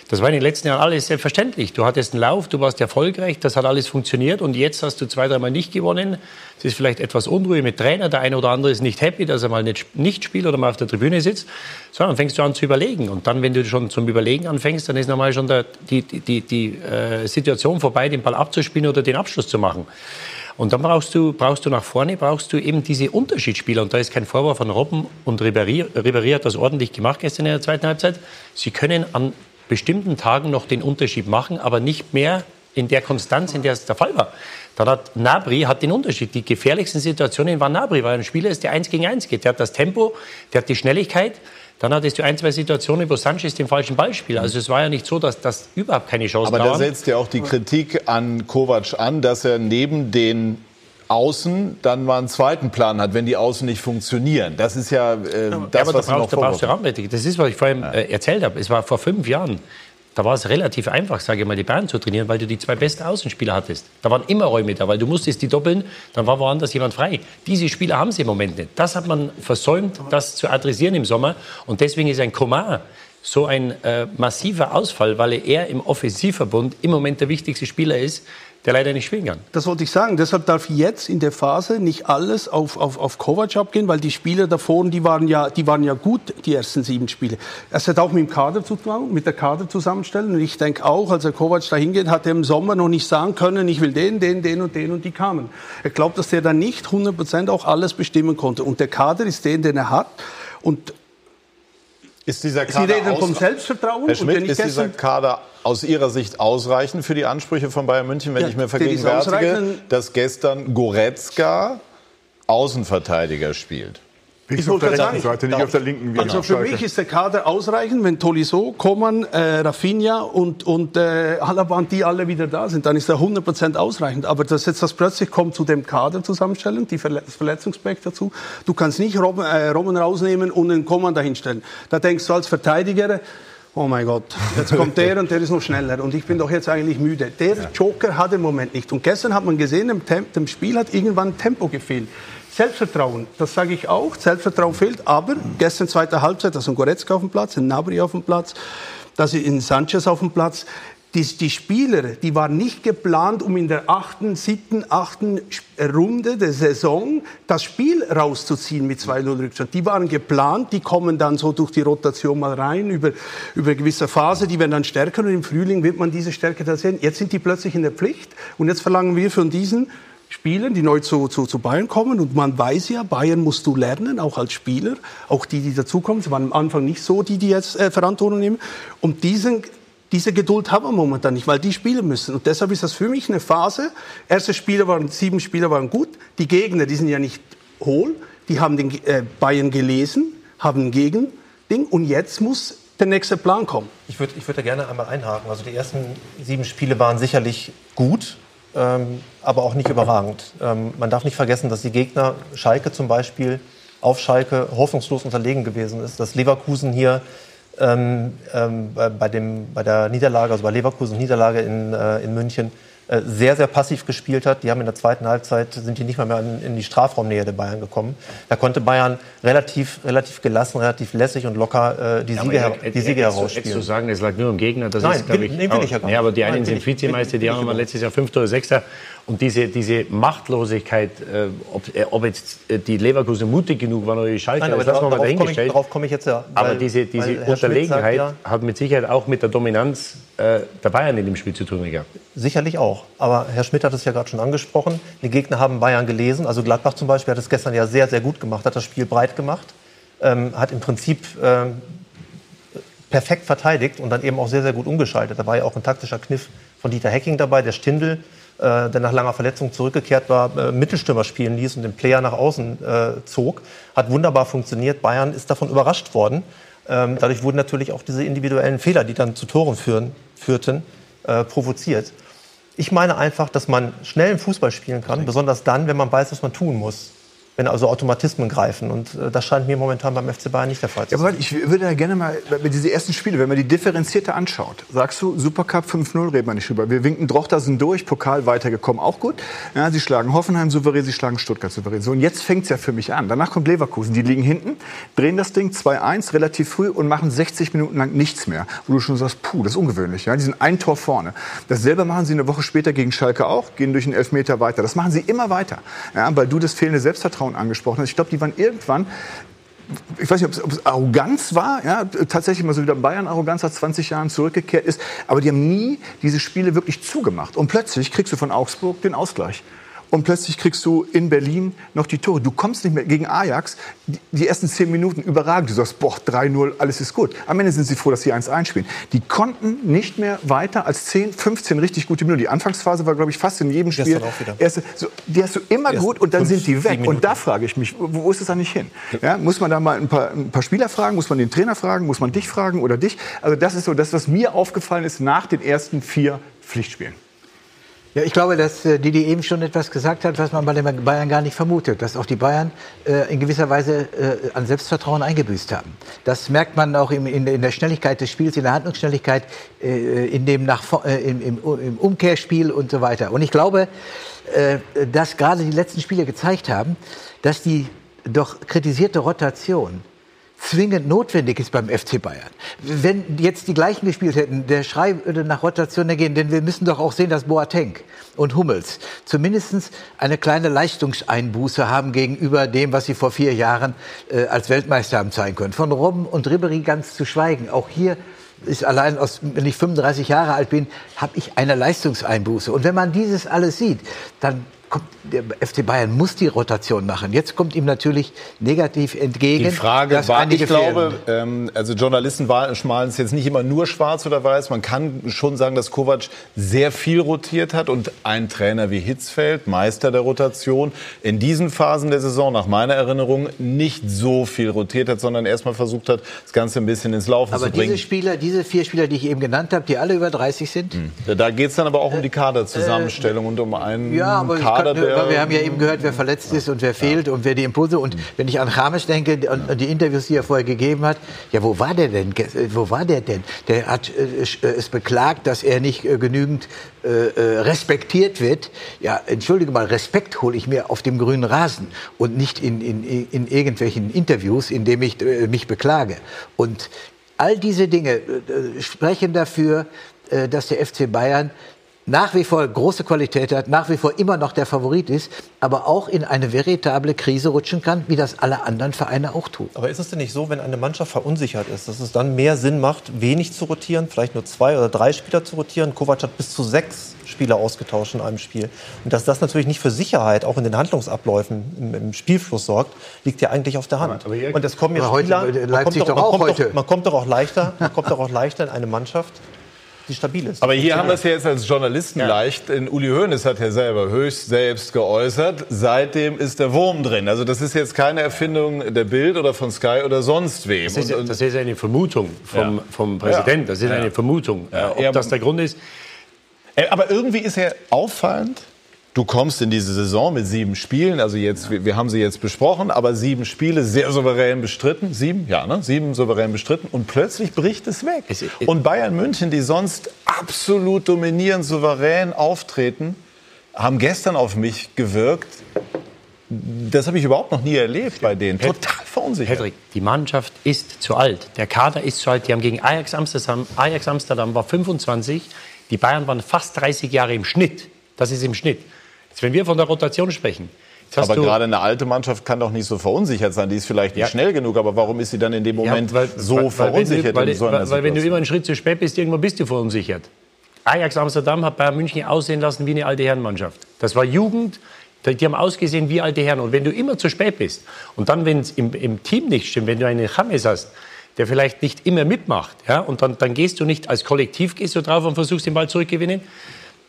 das war in den letzten Jahren alles selbstverständlich. Du hattest einen Lauf, du warst erfolgreich, das hat alles funktioniert und jetzt hast du zwei, dreimal nicht gewonnen. Es ist vielleicht etwas Unruhe mit Trainer, der eine oder andere ist nicht happy, dass er mal nicht, nicht spielt oder mal auf der Tribüne sitzt, sondern fängst du an zu überlegen. Und dann, wenn du schon zum Überlegen anfängst, dann ist normal schon der, die, die, die, die äh, Situation vorbei, den Ball abzuspielen oder den Abschluss zu machen. Und dann brauchst du, brauchst du nach vorne, brauchst du eben diese Unterschiedsspieler. Und da ist kein Vorwurf von Robben und Ribéry. Ribéry hat das ordentlich gemacht gestern in der zweiten Halbzeit. Sie können an bestimmten Tagen noch den Unterschied machen, aber nicht mehr in der Konstanz, in der es der Fall war. Dann hat Nabri hat den Unterschied. Die gefährlichsten Situationen waren Nabri, weil ein Spieler ist, der eins gegen eins geht. Der hat das Tempo, der hat die Schnelligkeit. Dann hattest du ein, zwei Situationen, wo Sanchez den falschen Ball spielt. Also es war ja nicht so, dass das überhaupt keine Chance Aber da setzt ja auch die Kritik an Kovac an, dass er neben den Außen dann mal einen zweiten Plan hat, wenn die Außen nicht funktionieren. Das ist ja äh, das, ja, was da brauchst, da brauchst du Rahmenbedingungen. Das ist, was ich vorhin äh, erzählt habe. Es war vor fünf Jahren. Da war es relativ einfach, sage ich mal, die Bayern zu trainieren, weil du die zwei besten Außenspieler hattest. Da waren immer Räume da, weil du musstest die doppeln, dann war woanders jemand frei. Diese Spieler haben sie im Moment nicht. Das hat man versäumt, das zu adressieren im Sommer. Und deswegen ist ein Komar so ein äh, massiver Ausfall, weil er im Offensivverbund im Moment der wichtigste Spieler ist, der leider nicht spielen kann. Das wollte ich sagen. Deshalb darf jetzt in der Phase nicht alles auf, auf, auf Kovac abgehen, weil die Spieler davor, die waren, ja, die waren ja gut, die ersten sieben Spiele. Es hat auch mit dem Kader zu tun, mit der Kaderzusammenstellung. Und ich denke auch, als der Kovac da hingeht, hat er im Sommer noch nicht sagen können, ich will den, den, den und den und die kamen. Ich glaube, dass der dann nicht 100% auch alles bestimmen konnte. Und der Kader ist den, den er hat. Und ist dieser Sie Kader reden vom Selbstvertrauen. Herr und Schmidt, ich ist dieser Kader aus Ihrer Sicht ausreichend für die Ansprüche von Bayern München, wenn Ja, ich mir vergegenwärtige, dass gestern Goretzka Außenverteidiger spielt? Ich wollte gerade sagen, Seite, nicht auf der linken wie Also für mich ist der Kader ausreichend, wenn Tolisso, Coman, äh, Rafinha und, und äh, Alaba und die alle wieder da sind, dann ist er 100% ausreichend. Aber dass jetzt das plötzlich kommt zu dem Kaderzusammenstellung, die Verle das Verletzungsback dazu, du kannst nicht Robben, äh, Robben rausnehmen und einen Coman dahinstellen. Da denkst du als Verteidiger, oh mein Gott, jetzt kommt der und der ist noch schneller und ich bin doch jetzt eigentlich müde. Der Joker hat im Moment nicht. Und gestern hat man gesehen, dem, Tem dem Spiel hat irgendwann Tempo gefehlt. Selbstvertrauen, das sage ich auch. Selbstvertrauen fehlt, aber gestern zweite Halbzeit, da ist ein Goretzka auf dem Platz, ein Nabri auf dem Platz, da ist ein Sanchez auf dem Platz. Die, die Spieler, die waren nicht geplant, um in der achten, siebten, achten Runde der Saison das Spiel rauszuziehen mit 2-0 Rückstand. Die waren geplant, die kommen dann so durch die Rotation mal rein, über, über eine gewisse Phase, die werden dann stärker und im Frühling wird man diese Stärke da sehen. Jetzt sind die plötzlich in der Pflicht und jetzt verlangen wir von diesen Spielern, die neu zu, zu, zu Bayern kommen. Und man weiß ja, Bayern musst du lernen, auch als Spieler. Auch die, die dazukommen. Sie waren am Anfang nicht so, die, die jetzt äh, Verantwortung nehmen. Und diesen, diese Geduld haben wir momentan nicht, weil die spielen müssen. Und deshalb ist das für mich eine Phase. Erste Spieler waren, sieben Spieler waren gut. Die Gegner, die sind ja nicht hohl. Die haben den äh, Bayern gelesen, haben ein Gegending. Und jetzt muss der nächste Plan kommen. Ich würde ich würd da gerne einmal einhaken. Also die ersten sieben Spiele waren sicherlich gut, ähm, aber auch nicht überragend. Ähm, man darf nicht vergessen, dass die Gegner, Schalke zum Beispiel, auf Schalke hoffnungslos unterlegen gewesen ist. Dass Leverkusen hier ähm, ähm, bei, dem, bei der Niederlage, also bei Leverkusen Niederlage in, äh, in München, sehr, sehr passiv gespielt hat. Die haben in der zweiten Halbzeit, sind die nicht mal mehr in, die Strafraumnähe der Bayern gekommen. Da konnte Bayern relativ, relativ gelassen, relativ lässig und locker äh, die Siege, her die Siege herausspielen. du sagen, es lag nur am Gegner, das Nein, ist, glaube ich, nee, will auch- ich ja gar Ja, aber die nicht. einen Nein, sind Vizemeister, die anderen waren letztes Jahr Fünfter oder Sechster. Und diese, diese Machtlosigkeit, äh, ob, äh, ob jetzt äh, die Leverkusen mutig genug waren oder die Schalke, Nein, aber das lassen wir mal komme ich, komme ich jetzt ja. aber weil- diese, diese Schmidt Unterlegenheit sagt hat mit Sicherheit auch mit der Dominanz äh, der Bayern in dem Spiel zu tun gehabt. Sicherlich auch. Aber Herr Schmidt hat es ja gerade schon angesprochen. Die Gegner haben Bayern gelesen. Also Gladbach zum Beispiel hat es gestern ja sehr, sehr gut gemacht, hat das Spiel breit gemacht, ähm, hat im Prinzip ähm, perfekt verteidigt und dann eben auch sehr, sehr gut umgeschaltet. Da war ja auch ein taktischer Kniff von Dieter Hecking dabei, der Stindl, äh, der nach langer Verletzung zurückgekehrt war, äh, Mittelstürmer spielen ließ und den Player nach außen äh, zog. Hat wunderbar funktioniert. Bayern ist davon überrascht worden. Ähm, dadurch wurden natürlich auch diese individuellen Fehler, die dann zu Toren führen, führten, äh, provoziert. Ich meine einfach, dass man schnellen Fußball spielen kann, besonders dann, wenn man weiß, was man tun muss. Wenn also Automatismen greifen. Und äh, das scheint mir momentan beim FC Bayern nicht der Fall zu Ja, sein. aber ich würde da gerne mal, mit diese ersten Spiele, wenn man die differenzierter anschaut, sagst du, Supercup 5-0, reden wir nicht drüber. Wir winken Drochter sind durch, Pokal weitergekommen, auch gut. Ja, sie schlagen Hoffenheim souverän, sie schlagen Stuttgart souverän. So, und jetzt fängt's ja für mich an. Danach kommt Leverkusen, die liegen hinten, drehen das Ding 2-1 relativ früh und machen 60 Minuten lang nichts mehr. Wo du schon sagst, puh, das ist ungewöhnlich. Ja? Die sind ein Tor vorne. Dasselbe machen sie eine Woche später gegen Schalke auch, gehen durch den Elfmeter weiter. Das machen sie immer weiter. Ja, weil du das fehlende Selbstvertrauen angesprochen hast. Ich glaube, die waren irgendwann ich weiß nicht, ob es Arroganz war, ja, tatsächlich mal so wieder Bayern Arroganz nach 20 Jahren zurückgekehrt ist, aber die haben nie diese Spiele wirklich zugemacht. Und plötzlich kriegst du von Augsburg den Ausgleich. Und plötzlich kriegst du in Berlin noch die Tore. Du kommst nicht mehr gegen Ajax. Die, die ersten zehn Minuten überragend. Du sagst, boah, 3-0, alles ist gut. Am Ende sind sie froh, dass sie 1-1 spielen. Die konnten nicht mehr weiter als 10, 15 richtig gute Minuten. Die Anfangsphase war, glaube ich, fast in jedem Spiel. Erste, so, die hast du immer Erst gut und dann sind die weg. Und da frage ich mich, wo, wo ist es da nicht hin? Ja, muss man da mal ein paar, ein paar Spieler fragen? Muss man den Trainer fragen? Muss man dich fragen oder dich? Also das ist so das, was mir aufgefallen ist nach den ersten vier Pflichtspielen. Ja, ich glaube, dass äh, Didi eben schon etwas gesagt hat, was man bei den Bayern gar nicht vermutet, dass auch die Bayern äh, in gewisser Weise äh, an Selbstvertrauen eingebüßt haben. Das merkt man auch im, in, in der Schnelligkeit des Spiels, in der Handlungsschnelligkeit, äh, in dem nach, äh, im, im, im Umkehrspiel und so weiter. Und ich glaube, äh, dass gerade die letzten Spiele gezeigt haben, dass die doch kritisierte Rotation zwingend notwendig ist beim FC Bayern. Wenn jetzt die gleichen gespielt hätten, der Schrei würde nach Rotation ergehen, denn wir müssen doch auch sehen, dass Boateng und Hummels zumindest eine kleine Leistungseinbuße haben gegenüber dem, was sie vor vier Jahren äh, als Weltmeister haben zeigen können. Von Robben und Ribéry ganz zu schweigen. Auch hier ist allein aus, wenn ich 35 Jahre alt bin, habe ich eine Leistungseinbuße. Und wenn man dieses alles sieht, dann kommt, der FC Bayern muss die Rotation machen. Jetzt kommt ihm natürlich negativ entgegen. Die Frage war, ich glaube, ähm, also Journalisten schmalen es jetzt nicht immer nur schwarz oder weiß. Man kann schon sagen, dass Kovac sehr viel rotiert hat und ein Trainer wie Hitzfeld, Meister der Rotation, in diesen Phasen der Saison, nach meiner Erinnerung, nicht so viel rotiert hat, sondern erstmal versucht hat, das Ganze ein bisschen ins Laufen Aber zu bringen. diese Spieler, diese vier Spieler, die ich eben genannt habe, die alle über 30 sind, Da geht es dann aber auch um die Kaderzusammenstellung und um einen Äh, Ja, aber es Kader, der wir haben ja eben gehört, wer verletzt ist und wer fehlt und wer die Impulse. Und wenn ich an Rames denke und die Interviews, die er vorher gegeben hat, ja, wo war der denn? Wo war der denn? Der hat äh, äh, es beklagt, dass er nicht äh, genügend respektiert wird. Ja, entschuldige mal, Respekt hole ich mir auf dem grünen Rasen und nicht in, in, in irgendwelchen Interviews, in denen ich mich beklage. Und all diese Dinge sprechen dafür, dass der FC Bayern nach wie vor große Qualität hat, nach wie vor immer noch der Favorit ist, aber auch in eine veritable Krise rutschen kann, wie das alle anderen Vereine auch tun. Aber ist es denn nicht so, wenn eine Mannschaft verunsichert ist, dass es dann mehr Sinn macht, wenig zu rotieren, vielleicht nur zwei oder drei Spieler zu rotieren? Kovac hat bis zu sechs Spieler ausgetauscht in einem Spiel. Und dass das natürlich nicht für Sicherheit auch in den Handlungsabläufen im, im Spielfluss sorgt, liegt ja eigentlich auf der Hand. Und es kommen jetzt Aber heute, Spieler, äh, man kommt doch auch man kommt heute. Doch, man kommt doch auch leichter, man kommt doch auch leichter in eine Mannschaft, die stabil ist. Aber hier haben wir es ja jetzt als Journalisten leicht. In Uli Hoeneß hat ja selber höchst selbst geäußert. Seitdem ist der Wurm drin. Also das ist jetzt keine Erfindung der Bild oder von Sky oder sonst wem. Das ist, Und- und- das ist eine Vermutung vom, Ja. vom Präsidenten. Das ist Ja. eine Vermutung. Ja. Ob Ja, das der Grund ist, Äh, Aber irgendwie ist ja auffallend, du kommst in diese Saison mit sieben Spielen, also jetzt, wir, wir haben sie jetzt besprochen, aber sieben Spiele sehr souverän bestritten, sieben, ja, ne, sieben souverän bestritten und plötzlich bricht es weg. Und Bayern München, die sonst absolut dominierend, souverän auftreten, haben gestern auf mich gewirkt. Das habe ich überhaupt noch nie erlebt bei denen. Total verunsichert. Patrick, die Mannschaft ist zu alt. Der Kader ist zu alt. Die haben gegen Ajax Amsterdam, Ajax Amsterdam war 25, die Bayern waren fast 30 Jahre im Schnitt. Das ist im Schnitt. Jetzt, wenn wir von der Rotation sprechen, Aber gerade eine alte Mannschaft kann doch nicht so verunsichert sein. Die ist vielleicht nicht Ja. schnell genug, aber warum ist sie dann in dem Moment Ja, weil- so weil- weil verunsichert wenn du, weil, weil, weil wenn du immer einen Schritt zu spät bist, irgendwann bist du verunsichert. Ajax Amsterdam hat Bayern München aussehen lassen wie eine alte Herrenmannschaft. Das war Jugend, die die haben ausgesehen wie alte Herren. Und wenn du immer zu spät bist und dann, wenn es im, im Team nicht stimmt, wenn du einen James hast, der vielleicht nicht immer mitmacht, ja, und dann, dann gehst du nicht als Kollektiv gehst du drauf und versuchst den Ball zurückgewinnen,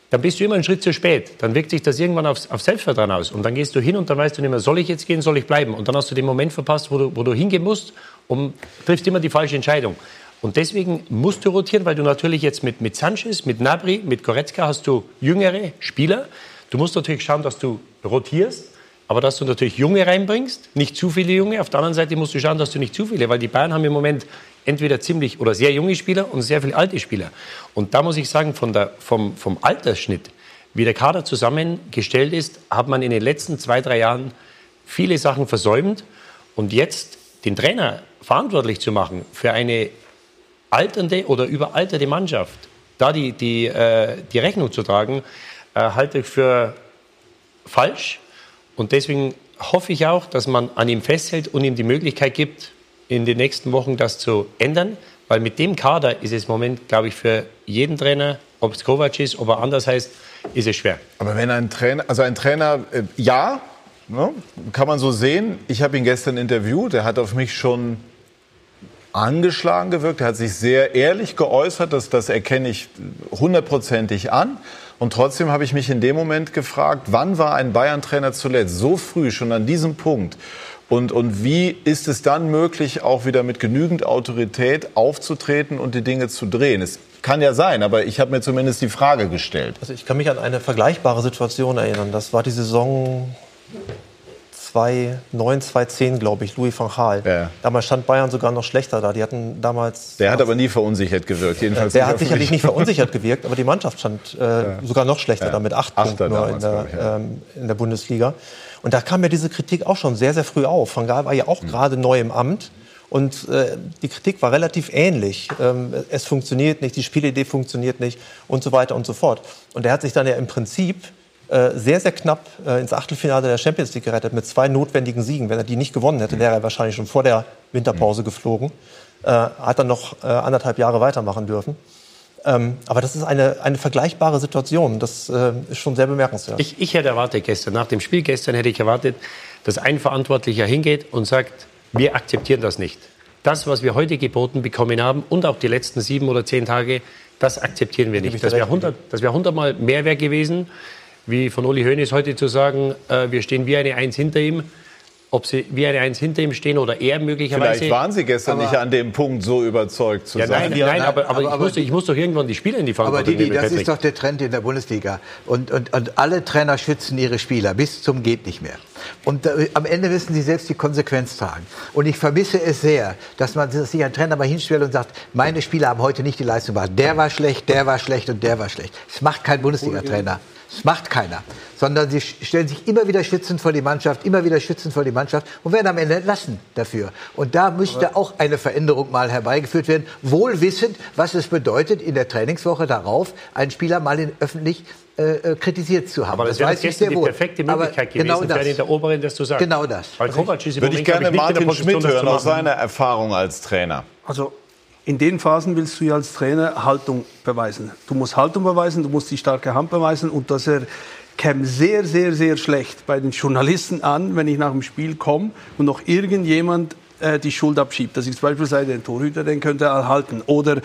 dann bist du immer einen Schritt zu spät. Dann wirkt sich das irgendwann aufs, auf Selbstvertrauen aus. Und dann gehst du hin und dann weißt du nicht mehr, soll ich jetzt gehen, soll ich bleiben? Und dann hast du den Moment verpasst, wo du, wo du hingehen musst und triffst immer die falsche Entscheidung. Und deswegen musst du rotieren, weil du natürlich jetzt mit, mit Sanchez, mit Nabri, mit Goretzka hast du jüngere Spieler. Du musst natürlich schauen, dass du rotierst, aber dass du natürlich Junge reinbringst, nicht zu viele Junge. Auf der anderen Seite musst du schauen, dass du nicht zu viele, weil die Bayern haben im Moment entweder ziemlich oder sehr junge Spieler und sehr viele alte Spieler. Und da muss ich sagen, von der, vom, vom Altersschnitt, wie der Kader zusammengestellt ist, hat man in den letzten zwei, drei Jahren viele Sachen versäumt. Und jetzt den Trainer verantwortlich zu machen für eine alternde oder überalterte Mannschaft, da die, die, äh, die Rechnung zu tragen, äh, halte ich für falsch. Und deswegen hoffe ich auch, dass man an ihm festhält und ihm die Möglichkeit gibt, in den nächsten Wochen das zu ändern. Weil mit dem Kader ist es im Moment, glaube ich, für jeden Trainer, ob es Kovac ist, ob er anders heißt, ist es schwer. Aber wenn ein Trainer, also ein Trainer, äh, ja, ne, kann man so sehen. Ich habe ihn gestern interviewt. Er hat auf mich schon angeschlagen gewirkt. Er hat sich sehr ehrlich geäußert. Das, das erkenne ich hundertprozentig an. Und trotzdem habe ich mich in dem Moment gefragt, wann war ein Bayern-Trainer zuletzt so früh, schon an diesem Punkt? Und, und wie ist es dann möglich, auch wieder mit genügend Autorität aufzutreten und die Dinge zu drehen? Es kann ja sein, aber ich habe mir zumindest die Frage gestellt. Also ich kann mich an eine vergleichbare Situation erinnern. Das war die Saison 2009, 2010, glaube ich, Louis van Gaal. Ja. Damals stand Bayern sogar noch schlechter da. Die hatten damals. Der hat aber nie verunsichert gewirkt, jedenfalls der hat sicherlich nicht verunsichert gewirkt, aber die Mannschaft stand äh, sogar noch schlechter Ja. da mit acht Achter Punkten nur damals, in der, ich, ja. ähm, in der Bundesliga. Und da kam ja diese Kritik auch schon sehr, sehr früh auf. Van Gaal war ja auch Hm. gerade neu im Amt. Und äh, die Kritik war relativ ähnlich. Ähm, es funktioniert nicht, die Spielidee funktioniert nicht und so weiter und so fort. Und er hat sich dann ja im Prinzip äh, sehr, sehr knapp äh, ins Achtelfinale der Champions League gerettet mit zwei notwendigen Siegen. Wenn er die nicht gewonnen hätte, wäre er wahrscheinlich schon vor der Winterpause geflogen. Äh, hat dann noch äh, anderthalb Jahre weitermachen dürfen. Ähm, aber das ist eine, eine vergleichbare Situation. Das äh, ist schon sehr bemerkenswert. Ich, ich hätte erwartet gestern, nach dem Spiel gestern hätte ich erwartet, dass ein Verantwortlicher hingeht und sagt, wir akzeptieren das nicht. Das, was wir heute geboten bekommen haben und auch die letzten sieben oder zehn Tage, das akzeptieren wir nicht. Das wäre 100, das wär 100 Mal mehr wert gewesen, wie von Uli Hoeneß heute zu sagen, äh, wir stehen wie eine Eins hinter ihm ob sie wie eine Eins hinter ihm stehen oder er möglicherweise. Vielleicht waren Sie gestern nicht an dem Punkt so überzeugt zu ja, sein. Nein, nein, aber, aber, aber, ich, muss, ich, muss, doch irgendwann die Spieler in die Verantwortung Aber Didi, das ist doch der Trend in der Bundesliga. Und, und, und alle Trainer schützen ihre Spieler bis zum geht nicht mehr. Und äh, am Ende müssen sie selbst die Konsequenz tragen. Und ich vermisse es sehr, dass man sich ein Trainer mal hinstellt und sagt, meine Spieler haben heute nicht die Leistung gemacht. Der war schlecht, der war schlecht und der war schlecht. Das macht kein Bundesliga-Trainer. Das macht keiner. Sondern sie stellen sich immer wieder schützend vor die Mannschaft, immer wieder schützend vor die Mannschaft und werden am Ende entlassen dafür. Und da müsste auch eine Veränderung mal herbeigeführt werden, wohl wissend, was es bedeutet, in der Trainingswoche darauf einen Spieler mal in öffentlich äh, kritisiert zu haben. Aber das, das wäre jetzt die perfekte Möglichkeit Aber gewesen, genau das. für der Oberen das zu sagen. Genau das. Weil Kovac ist Würde ich gerne Martin Schmidt hören aus seiner Erfahrung als Trainer. Also in den Phasen willst du ja als Trainer Haltung beweisen. Du musst Haltung beweisen, du musst die starke Hand beweisen und dass er käme sehr, sehr, sehr schlecht bei den Journalisten an, wenn ich nach dem Spiel komme und noch irgendjemand äh, die Schuld abschiebt. Das ist beispielsweise den Torhüter, den könnte er erhalten. Oder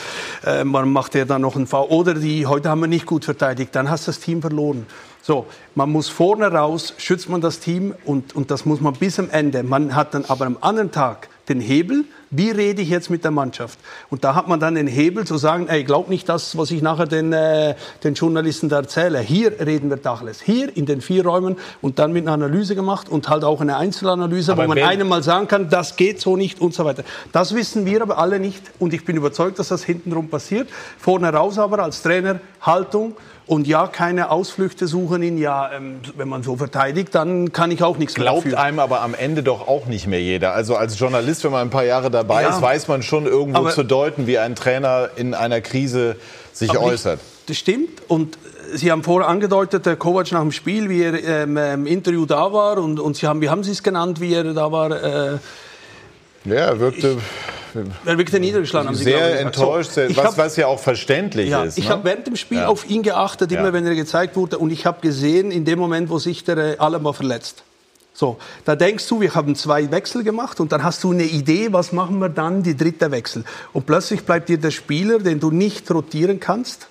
äh, man macht ja dann noch einen Foul. Oder die, heute haben wir nicht gut verteidigt. Dann hast du das Team verloren. So, man muss vorne raus, schützt man das Team und, und das muss man bis am Ende. Man hat dann aber am anderen Tag den Hebel, wie rede ich jetzt mit der Mannschaft? Und da hat man dann den Hebel zu sagen, ey, glaub nicht das, was ich nachher den, äh, den Journalisten da erzähle. Hier reden wir Tacheles. Hier in den vier Räumen und dann mit einer Analyse gemacht und halt auch eine Einzelanalyse, aber wo man einem mal sagen kann, das geht so nicht und so weiter. Das wissen wir aber alle nicht und ich bin überzeugt, dass das hintenrum passiert. Vorne raus aber als Trainer Haltung, und ja, keine Ausflüchte suchen ihn. Ja, ähm, wenn man so verteidigt, dann kann ich auch nichts Glaubt mehr einem aber am Ende doch auch nicht mehr jeder. Also als Journalist, wenn man ein paar Jahre dabei ja, ist, weiß man schon irgendwo zu deuten, wie ein Trainer in einer Krise sich äußert. Ich, das stimmt. Und Sie haben vorher angedeutet, der Kovac nach dem Spiel, wie er ähm, im Interview da war. Und, und Sie haben, wie haben Sie es genannt, wie er da war? Äh, ja, er wirkte... Ich, er wirkte niedergeschlagen. Sehr enttäuscht, so, was, hab, was, ja auch verständlich ja, ist. Ich ne? habe während dem Spiel ja. auf ihn geachtet, immer wenn er gezeigt wurde. Und ich habe gesehen, in dem Moment, wo sich der äh, Alaba verletzt. So, da denkst du, wir haben zwei Wechsel gemacht und dann hast du eine Idee, was machen wir dann, die dritte Wechsel. Und plötzlich bleibt dir der Spieler, den du nicht rotieren kannst,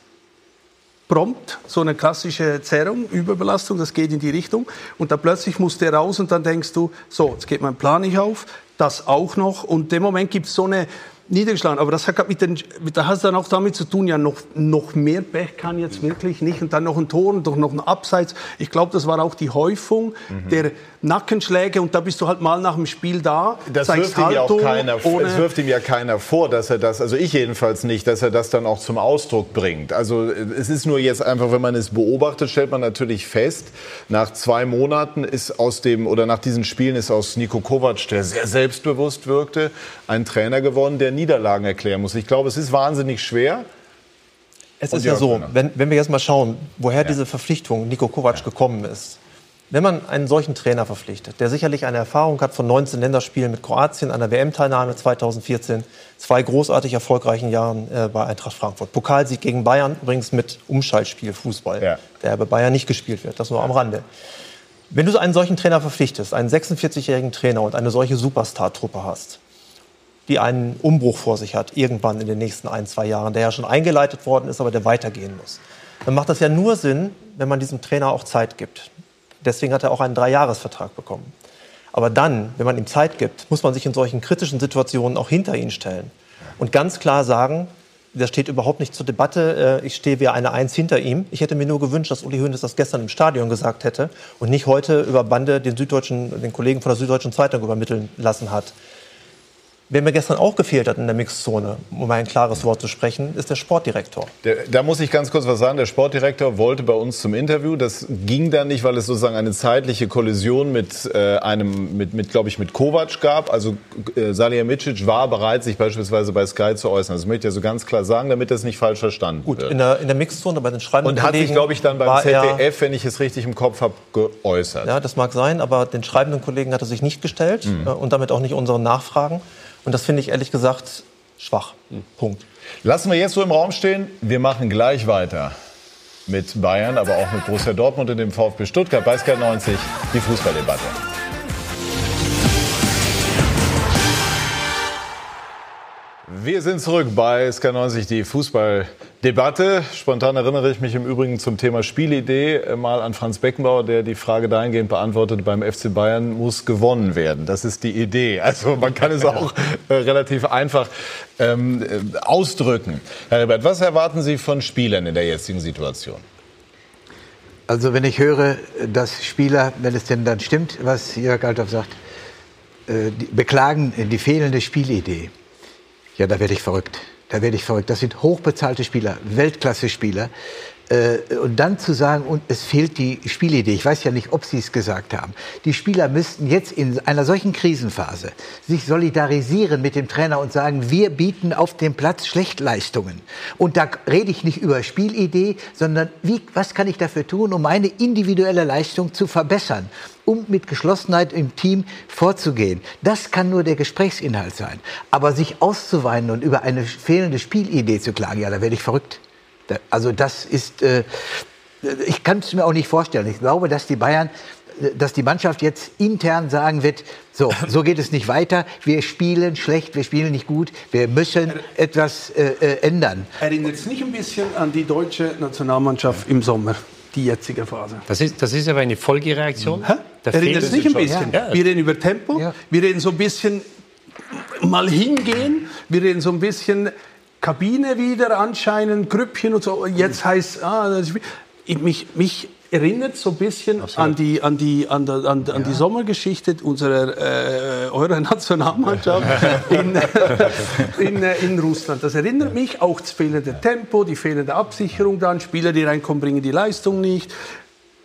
prompt, so eine klassische Zerrung, Überbelastung, das geht in die Richtung. Und dann plötzlich musst du raus und dann denkst du, so, jetzt geht mein Plan nicht auf, das auch noch. Und dem Moment gibt es so eine niedergeschlagen. Aber das hat mit den, das hat dann auch damit zu tun, ja, noch, noch mehr Pech kann jetzt wirklich nicht. Und dann noch ein Tor und doch noch ein Abseits. Ich glaube, das war auch die Häufung mhm. der Nackenschläge. Und da bist du halt mal nach dem Spiel da. Das wirft ihm ja auch keiner, es wirft ihm ja keiner vor, dass er das, also ich jedenfalls nicht, dass er das dann auch zum Ausdruck bringt. Also es ist nur jetzt einfach, wenn man es beobachtet, stellt man natürlich fest, nach zwei Monaten ist aus dem, oder nach diesen Spielen ist aus Niko Kovac, der sehr selbstbewusst wirkte, ein Trainer geworden, der Niederlagen erklären muss. Ich glaube, es ist wahnsinnig schwer. Es ist ja so, wenn, wenn, wir jetzt mal schauen, woher ja. diese Verpflichtung Nico Kovac ja. gekommen ist. Wenn man einen solchen Trainer verpflichtet, der sicherlich eine Erfahrung hat von 19 Länderspielen mit Kroatien, einer WM-Teilnahme 2014, zwei großartig erfolgreichen Jahren äh, bei Eintracht Frankfurt. Pokalsieg gegen Bayern, übrigens mit Umschaltspiel Fußball, ja. der bei Bayern nicht gespielt wird, das nur am Rande. Wenn du einen solchen Trainer verpflichtest, einen 46-jährigen Trainer und eine solche Superstar-Truppe hast, die einen Umbruch vor sich hat, irgendwann in den nächsten ein, zwei Jahren, der ja schon eingeleitet worden ist, aber der weitergehen muss. Dann macht das ja nur Sinn, wenn man diesem Trainer auch Zeit gibt. Deswegen hat er auch einen Dreijahresvertrag bekommen. Aber dann, wenn man ihm Zeit gibt, muss man sich in solchen kritischen Situationen auch hinter ihn stellen und ganz klar sagen, das steht überhaupt nicht zur Debatte. Äh, ich stehe wie eine Eins hinter ihm. Ich hätte mir nur gewünscht, dass Uli Hoeneß das gestern im Stadion gesagt hätte und nicht heute über Bande den, Süddeutschen, den Kollegen von der Süddeutschen Zeitung übermitteln lassen hat Wer mir gestern auch gefehlt hat in der Mixzone, um ein klares Wort zu sprechen, ist der Sportdirektor. Der, da muss ich ganz kurz was sagen. Der Sportdirektor wollte bei uns zum Interview. Das ging dann nicht, weil es sozusagen eine zeitliche Kollision mit äh, einem, mit, mit glaube ich, mit Kovac gab. Also äh, Salihamidzic war bereit, sich beispielsweise bei Sky zu äußern. Das möchte ich ja so ganz klar sagen, damit das nicht falsch verstanden Gut, wird. in der, in der Mixzone bei den schreibenden Und hat sich, Kollegen glaube ich, dann beim ZDF, wenn ich es richtig im Kopf habe, geäußert. Ja, das mag sein, aber den schreibenden Kollegen hat er sich nicht gestellt Mhm. äh, und damit auch nicht unseren Nachfragen. Und das finde ich ehrlich gesagt schwach. Punkt. Lassen wir jetzt so im Raum stehen. Wir machen gleich weiter mit Bayern, aber auch mit Borussia Dortmund und dem VfB Stuttgart bei Sky 90, die Fußballdebatte. Wir sind zurück bei SK90, die Fußballdebatte. Spontan erinnere ich mich im Übrigen zum Thema Spielidee äh, mal an Franz Beckenbauer, der die Frage dahingehend beantwortet, beim FC Bayern muss gewonnen werden. Das ist die Idee. Also man kann es auch äh, relativ einfach ähm, äh, ausdrücken. Herr Rebert, was erwarten Sie von Spielern in der jetzigen Situation? Also wenn ich höre, dass Spieler, wenn es denn dann stimmt, was Jörg Althoff sagt, äh, die beklagen die fehlende Spielidee, ja, da werde ich verrückt. Da werde ich verrückt. Das sind hochbezahlte Spieler, Weltklasse-Spieler. Äh, Und dann zu sagen, und es fehlt die Spielidee. Ich weiß ja nicht, ob Sie es gesagt haben. Die Spieler müssten jetzt in einer solchen Krisenphase sich solidarisieren mit dem Trainer und sagen, wir bieten auf dem Platz Schlechtleistungen. Und da rede ich nicht über Spielidee, sondern wie, was kann ich dafür tun, um meine individuelle Leistung zu verbessern? Um mit Geschlossenheit im Team vorzugehen. Das kann nur der Gesprächsinhalt sein. Aber sich auszuweinen und über eine fehlende Spielidee zu klagen, ja, da werde ich verrückt. Also das ist, äh, ich kann es mir auch nicht vorstellen. Ich glaube, dass die Bayern, äh, dass die Mannschaft jetzt intern sagen wird, so, so geht es nicht weiter. Wir spielen schlecht, wir spielen nicht gut. Wir müssen etwas äh, äh, ändern. Erinnert es nicht ein bisschen an die deutsche Nationalmannschaft im Sommer, die jetzige Phase? Das ist, das ist aber eine Folgereaktion. Da Erinnert fehlt- es nicht ein bisschen? Ja. Wir reden über Tempo, wir reden so ein bisschen mal hingehen, wir reden so ein bisschen Kabine wieder anscheinend, Grüppchen und so. Jetzt heißt, ah, das, ich, mich, mich erinnert so ein bisschen an die, an die, an der, an, an die Sommergeschichte unserer, äh, eurer Nationalmannschaft in, in, äh, in Russland. Das erinnert mich auch das fehlende Tempo, die fehlende Absicherung dann, Spieler, die reinkommen, bringen die Leistung nicht.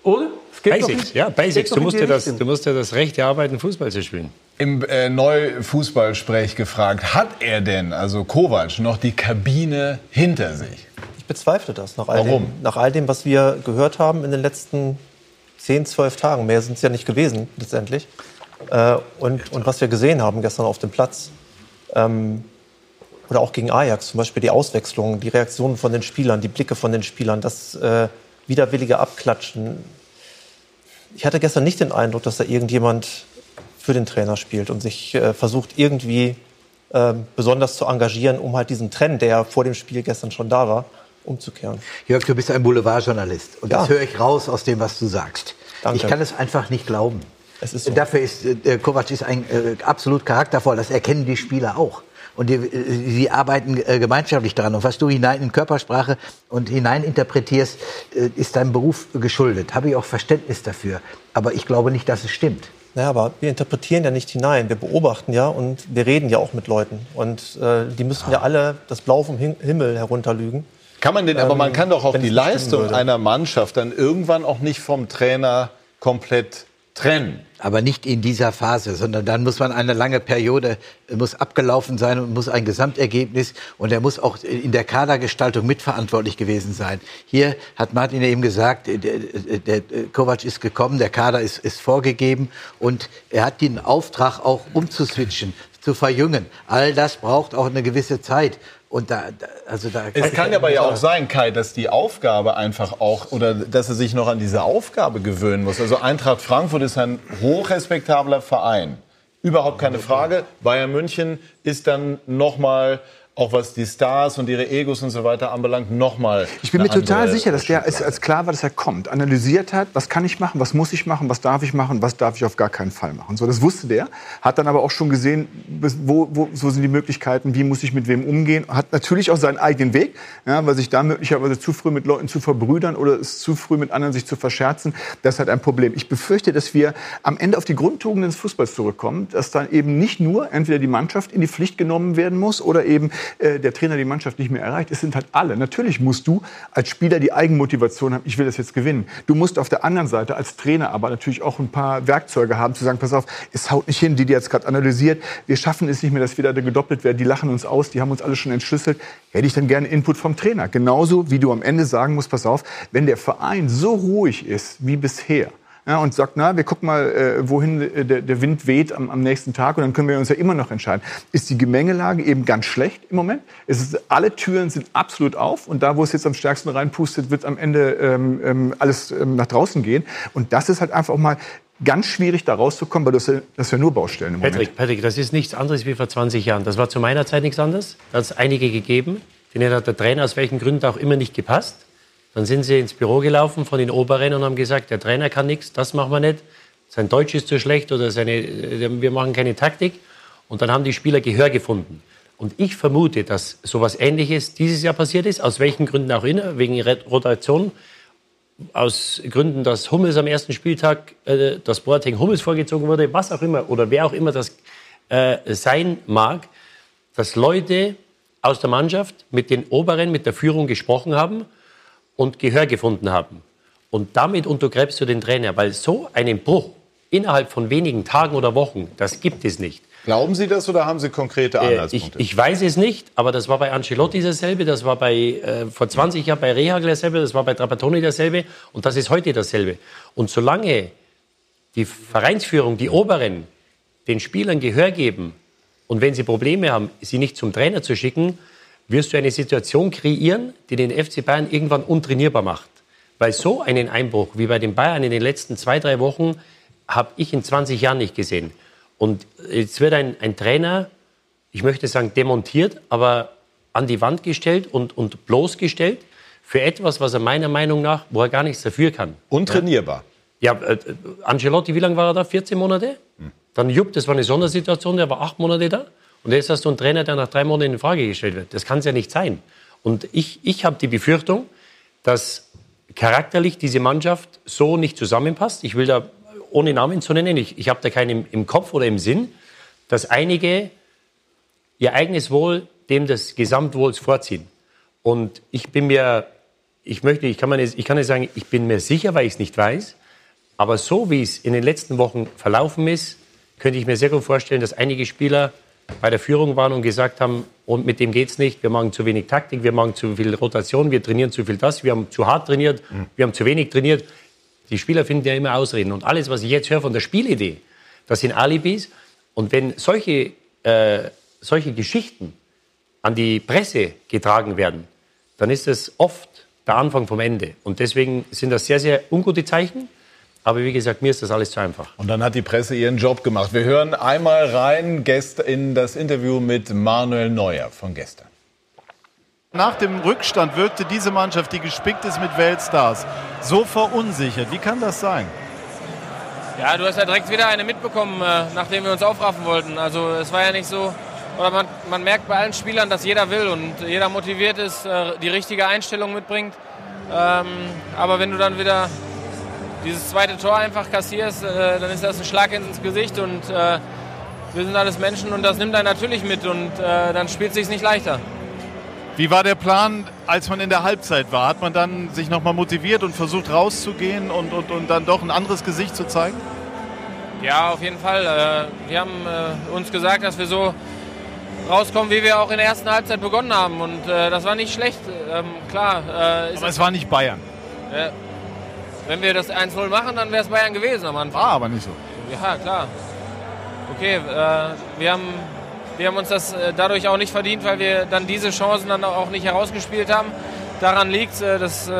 Oder? Es geht doch Basics, ja, Basics. Du in musst, dir das, du musst dir das Recht erarbeiten, Fußball zu spielen. Im äh, Neufußballsprech gefragt, hat er denn, also Kovac, noch die Kabine hinter sich? Ich bezweifle das nach all, Warum? Dem, nach all dem, was wir gehört haben in den letzten 10, 12 Tagen. Mehr sind es ja nicht gewesen, letztendlich. Äh, und, und was wir gesehen haben gestern auf dem Platz. Ähm, oder auch gegen Ajax, zum Beispiel die Auswechslung, die Reaktionen von den Spielern, die Blicke von den Spielern, das äh, widerwillige Abklatschen. Ich hatte gestern nicht den Eindruck, dass da irgendjemand für den Trainer spielt und sich äh, versucht, irgendwie äh, besonders zu engagieren, um halt diesen Trend, der vor dem Spiel gestern schon da war, umzukehren. Jörg, du bist ein Boulevardjournalist und das Ja. höre ich raus aus dem, was du sagst. Danke. Ich kann es einfach nicht glauben. So. Dafür ist äh, Kovac ist ein äh, absolut charaktervoll. Das erkennen die Spieler auch. Und die, sie arbeiten äh, gemeinschaftlich daran. Und was du hinein in Körpersprache und hinein interpretierst, äh, ist deinem Beruf geschuldet. Habe ich auch Verständnis dafür. Aber ich glaube nicht, dass es stimmt. Ja, aber wir interpretieren ja nicht hinein. Wir beobachten ja und wir reden ja auch mit Leuten. Und äh, die müssten ja alle das Blau vom Him- Himmel herunterlügen. Kann man denn, aber Ähm, man kann doch auch die Leistung einer Mannschaft dann irgendwann auch nicht vom Trainer komplett trennen. Aber nicht in dieser Phase, sondern dann muss man eine lange Periode, äh, muss abgelaufen sein und muss ein Gesamtergebnis und er muss auch in der Kadergestaltung mitverantwortlich gewesen sein. Hier hat Martin eben gesagt, äh, der, der, der Kovac ist gekommen, der Kader ist, ist vorgegeben und er hat den Auftrag auch umzuswitchen, zu verjüngen. All das braucht auch eine gewisse Zeit. Und da, da also da Es kann aber ja auch sein, Kai, dass die Aufgabe einfach auch, oder dass er sich noch an diese Aufgabe gewöhnen muss. Also Eintracht Frankfurt ist ein hochrespektabler Verein. Überhaupt keine Frage. Bayern München ist dann nochmal auch was die Stars und ihre Egos und so weiter anbelangt, nochmal. Ich bin mir total sicher, dass der, als, als klar war, dass er kommt, analysiert hat, was kann ich machen, was muss ich machen, was darf ich machen, was darf ich auf gar keinen Fall machen. So, das wusste der, hat dann aber auch schon gesehen, wo, wo so sind die Möglichkeiten, wie muss ich mit wem umgehen, hat natürlich auch seinen eigenen Weg, ja, weil sich da möglicherweise zu früh mit Leuten zu verbrüdern oder es zu früh mit anderen sich zu verscherzen, das ist halt ein Problem. Ich befürchte, dass wir am Ende auf die Grundtugenden des Fußballs zurückkommen, dass dann eben nicht nur entweder die Mannschaft in die Pflicht genommen werden muss oder eben äh, der Trainer die Mannschaft nicht mehr erreicht. Es sind halt alle. Natürlich musst du als Spieler die Eigenmotivation haben, ich will das jetzt gewinnen. Du musst auf der anderen Seite als Trainer aber natürlich auch ein paar Werkzeuge haben, zu sagen, pass auf, es haut nicht hin, die, die jetzt gerade analysiert, wir schaffen es nicht mehr, dass wir da gedoppelt werden, die lachen uns aus, die haben uns alle schon entschlüsselt. Hätte ich dann gerne Input vom Trainer. Genauso wie du am Ende sagen musst, pass auf, wenn der Verein so ruhig ist wie bisher, ja, und sagt, na, wir gucken mal, äh, wohin äh, der, der, Wind weht am, am, nächsten Tag und dann können wir uns ja immer noch entscheiden. Ist die Gemengelage eben ganz schlecht im Moment? Es ist, alle Türen sind absolut auf und da, wo es jetzt am stärksten reinpustet, wird am Ende ähm, ähm, alles ähm, nach draußen gehen. Und das ist halt einfach auch mal ganz schwierig, da rauszukommen, weil das, das ja nur Baustellen im Patrick, Moment. Patrick, das ist nichts anderes wie vor 20 Jahren. Das war zu meiner Zeit nichts anderes. Da hat es einige gegeben. Denen hat der Trainer aus welchen Gründen auch immer nicht gepasst. Dann sind sie ins Büro gelaufen von den Oberen und haben gesagt, der Trainer kann nichts, das machen wir nicht. Sein Deutsch ist zu schlecht oder seine, äh, wir machen keine Taktik. Und dann haben die Spieler Gehör gefunden. Und ich vermute, dass sowas Ähnliches dieses Jahr passiert ist, aus welchen Gründen auch immer, wegen Rotation, aus Gründen, dass Hummels am ersten Spieltag, äh, dass Boateng Hummels vorgezogen wurde, was auch immer, oder wer auch immer das äh, sein mag, dass Leute aus der Mannschaft mit den Oberen, mit der Führung gesprochen haben und Gehör gefunden haben. Und damit untergräbst du den Trainer, weil so einen Bruch innerhalb von wenigen Tagen oder Wochen, das gibt es nicht. Glauben Sie das oder haben Sie konkrete Äh, Anhaltspunkte? ich, ich weiß es nicht, aber das war bei Ancelotti dasselbe, das war bei, äh, vor 20 Jahren bei Rehagel dasselbe, das war bei Trapattoni dasselbe und das ist heute dasselbe. Und solange die Vereinsführung, die Oberen, den Spielern Gehör geben und wenn sie Probleme haben, sie nicht zum Trainer zu schicken, wirst du eine Situation kreieren, die den FC Bayern irgendwann untrainierbar macht. Weil so einen Einbruch wie bei den Bayern in den letzten zwei, drei Wochen habe ich in 20 Jahren nicht gesehen. Und jetzt wird ein, ein Trainer, ich möchte sagen demontiert, aber an die Wand gestellt und, und bloßgestellt für etwas, was er meiner Meinung nach, wo er gar nichts dafür kann. Untrainierbar. Ja, äh, Ancelotti, wie lange war er da? 14 Monate? Dann Jupp, das war eine Sondersituation, der war acht Monate da. Und jetzt hast du einen Trainer, der nach drei Monaten in Frage gestellt wird. Das kann es ja nicht sein. Und ich, ich habe die Befürchtung, dass charakterlich diese Mannschaft so nicht zusammenpasst. Ich will da, ohne Namen zu nennen, ich, ich habe da keinen im, im Kopf oder im Sinn, dass einige ihr eigenes Wohl dem des Gesamtwohls vorziehen. Und ich bin mir, ich möchte, ich kann, nicht, ich kann nicht sagen, ich bin mir sicher, weil ich es nicht weiß, aber so wie es in den letzten Wochen verlaufen ist, könnte ich mir sehr gut vorstellen, dass einige Spieler bei der Führung waren und gesagt haben, und mit dem geht's nicht, wir machen zu wenig Taktik, wir machen zu viel Rotation, wir trainieren zu viel das, wir haben zu hart trainiert, wir haben zu wenig trainiert. Die Spieler finden ja immer Ausreden. Und alles, was ich jetzt höre von der Spielidee, das sind Alibis. Und wenn solche, äh, solche Geschichten an die Presse getragen werden, dann ist es oft der Anfang vom Ende. Und deswegen sind das sehr, sehr ungute Zeichen. Aber wie gesagt, mir ist das alles zu einfach. Und dann hat die Presse ihren Job gemacht. Wir hören einmal rein in das Interview mit Manuel Neuer von gestern. Nach dem Rückstand wirkte diese Mannschaft, die gespickt ist mit Weltstars, so verunsichert. Wie kann das sein? Ja, du hast ja direkt wieder eine mitbekommen, äh, nachdem wir uns aufraffen wollten. Also es war ja nicht so, oder man, man merkt bei allen Spielern, dass jeder will und jeder motiviert ist, äh, die richtige Einstellung mitbringt. Ähm, aber wenn du dann wieder dieses zweite Tor einfach kassierst, äh, dann ist das ein Schlag ins Gesicht und äh, wir sind alles Menschen und das nimmt einen natürlich mit und äh, dann spielt es sich nicht leichter. Wie war der Plan, als man in der Halbzeit war? Hat man dann sich nochmal motiviert und versucht rauszugehen und, und, und dann doch ein anderes Gesicht zu zeigen? Ja, auf jeden Fall. Äh, wir haben äh, uns gesagt, dass wir so rauskommen, wie wir auch in der ersten Halbzeit begonnen haben. Und äh, das war nicht schlecht. Ähm, klar. Aber es war nicht Bayern. Wenn wir das 1-0 machen, dann wäre es Bayern gewesen am Anfang. War aber nicht so. Ja, klar. Okay, äh, wir, haben, wir haben uns das äh, dadurch auch nicht verdient, weil wir dann diese Chancen dann auch nicht herausgespielt haben. daran liegt. Äh, das äh,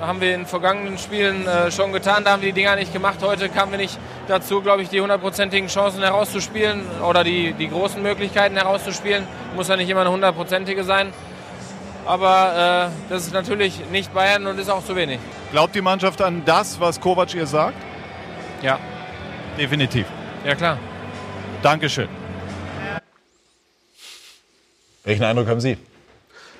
haben wir in vergangenen Spielen äh, schon getan. Da haben wir die Dinger nicht gemacht. Heute kamen wir nicht dazu, glaube ich, die hundertprozentigen Chancen herauszuspielen oder die, die großen Möglichkeiten herauszuspielen. Muss ja nicht immer eine hundertprozentige sein. Aber äh, das ist natürlich nicht Bayern und ist auch zu wenig. Glaubt die Mannschaft an das, was Kovac ihr sagt? Ja. Definitiv. Ja, klar. Dankeschön. Welchen Eindruck haben Sie?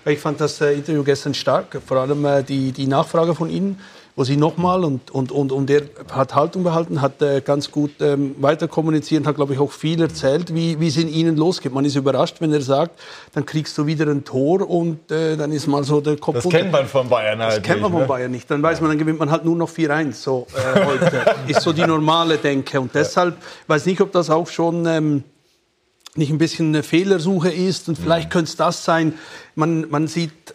Ich fand das äh, Interview gestern stark, vor allem äh, die, die Nachfrage von Ihnen, wo Sie nochmal und, und, und, und er hat Haltung behalten, hat äh, ganz gut ähm, weiter kommuniziert, hat, glaube ich, auch viel erzählt, wie, wie es in Ihnen losgeht. Man ist überrascht, wenn er sagt, dann kriegst du wieder ein Tor und äh, dann ist mal so der Kopf Das unter. kennt man von Bayern halt Das kennt man von ne? Bayern nicht. Dann weiß man, dann gewinnt man halt nur noch 4-1 so, äh, heute. ist so die normale Denke. Und deshalb weiß nicht, ob das auch schon ähm, nicht ein bisschen eine Fehlersuche ist. Und vielleicht könnte es das sein. Man, man sieht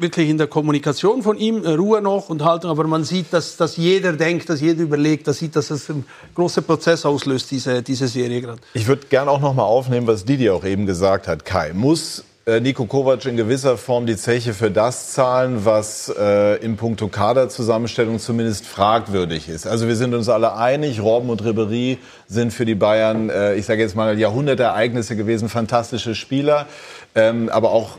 wirklich in der Kommunikation von ihm äh, Ruhe noch und Haltung, aber man sieht, dass, dass jeder denkt, dass jeder überlegt, dass sieht, dass es ein großer Prozess auslöst, diese, diese Serie gerade. Ich würde gerne auch noch mal aufnehmen, was Didi auch eben gesagt hat. Kai, muss äh, Nico Kovac in gewisser Form die Zeche für das zahlen, was äh, im Punkto Kaderzusammenstellung zumindest fragwürdig ist? Also wir sind uns alle einig, Robben und Ribéry sind für die Bayern, äh, ich sage jetzt mal, Jahrhundertereignisse gewesen, fantastische Spieler. Ähm, aber auch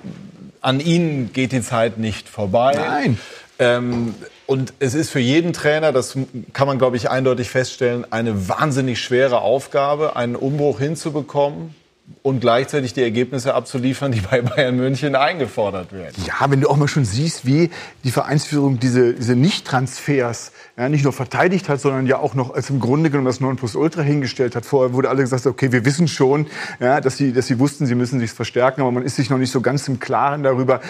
an ihnen geht die Zeit nicht vorbei. Nein. Ähm, und es ist für jeden Trainer, das kann man, glaube ich, eindeutig feststellen, eine wahnsinnig schwere Aufgabe, einen Umbruch hinzubekommen und gleichzeitig die Ergebnisse abzuliefern, die bei Bayern München eingefordert werden. Ja, wenn du auch mal schon siehst, wie die Vereinsführung diese, diese Nicht-Transfers ja, nicht nur verteidigt hat, sondern ja auch noch als im Grunde genommen das Nonplusultra hingestellt hat. Vorher wurde alle gesagt, okay, wir wissen schon, ja, dass, sie, dass sie wussten, sie müssen sich verstärken, aber man ist sich noch nicht so ganz im Klaren darüber,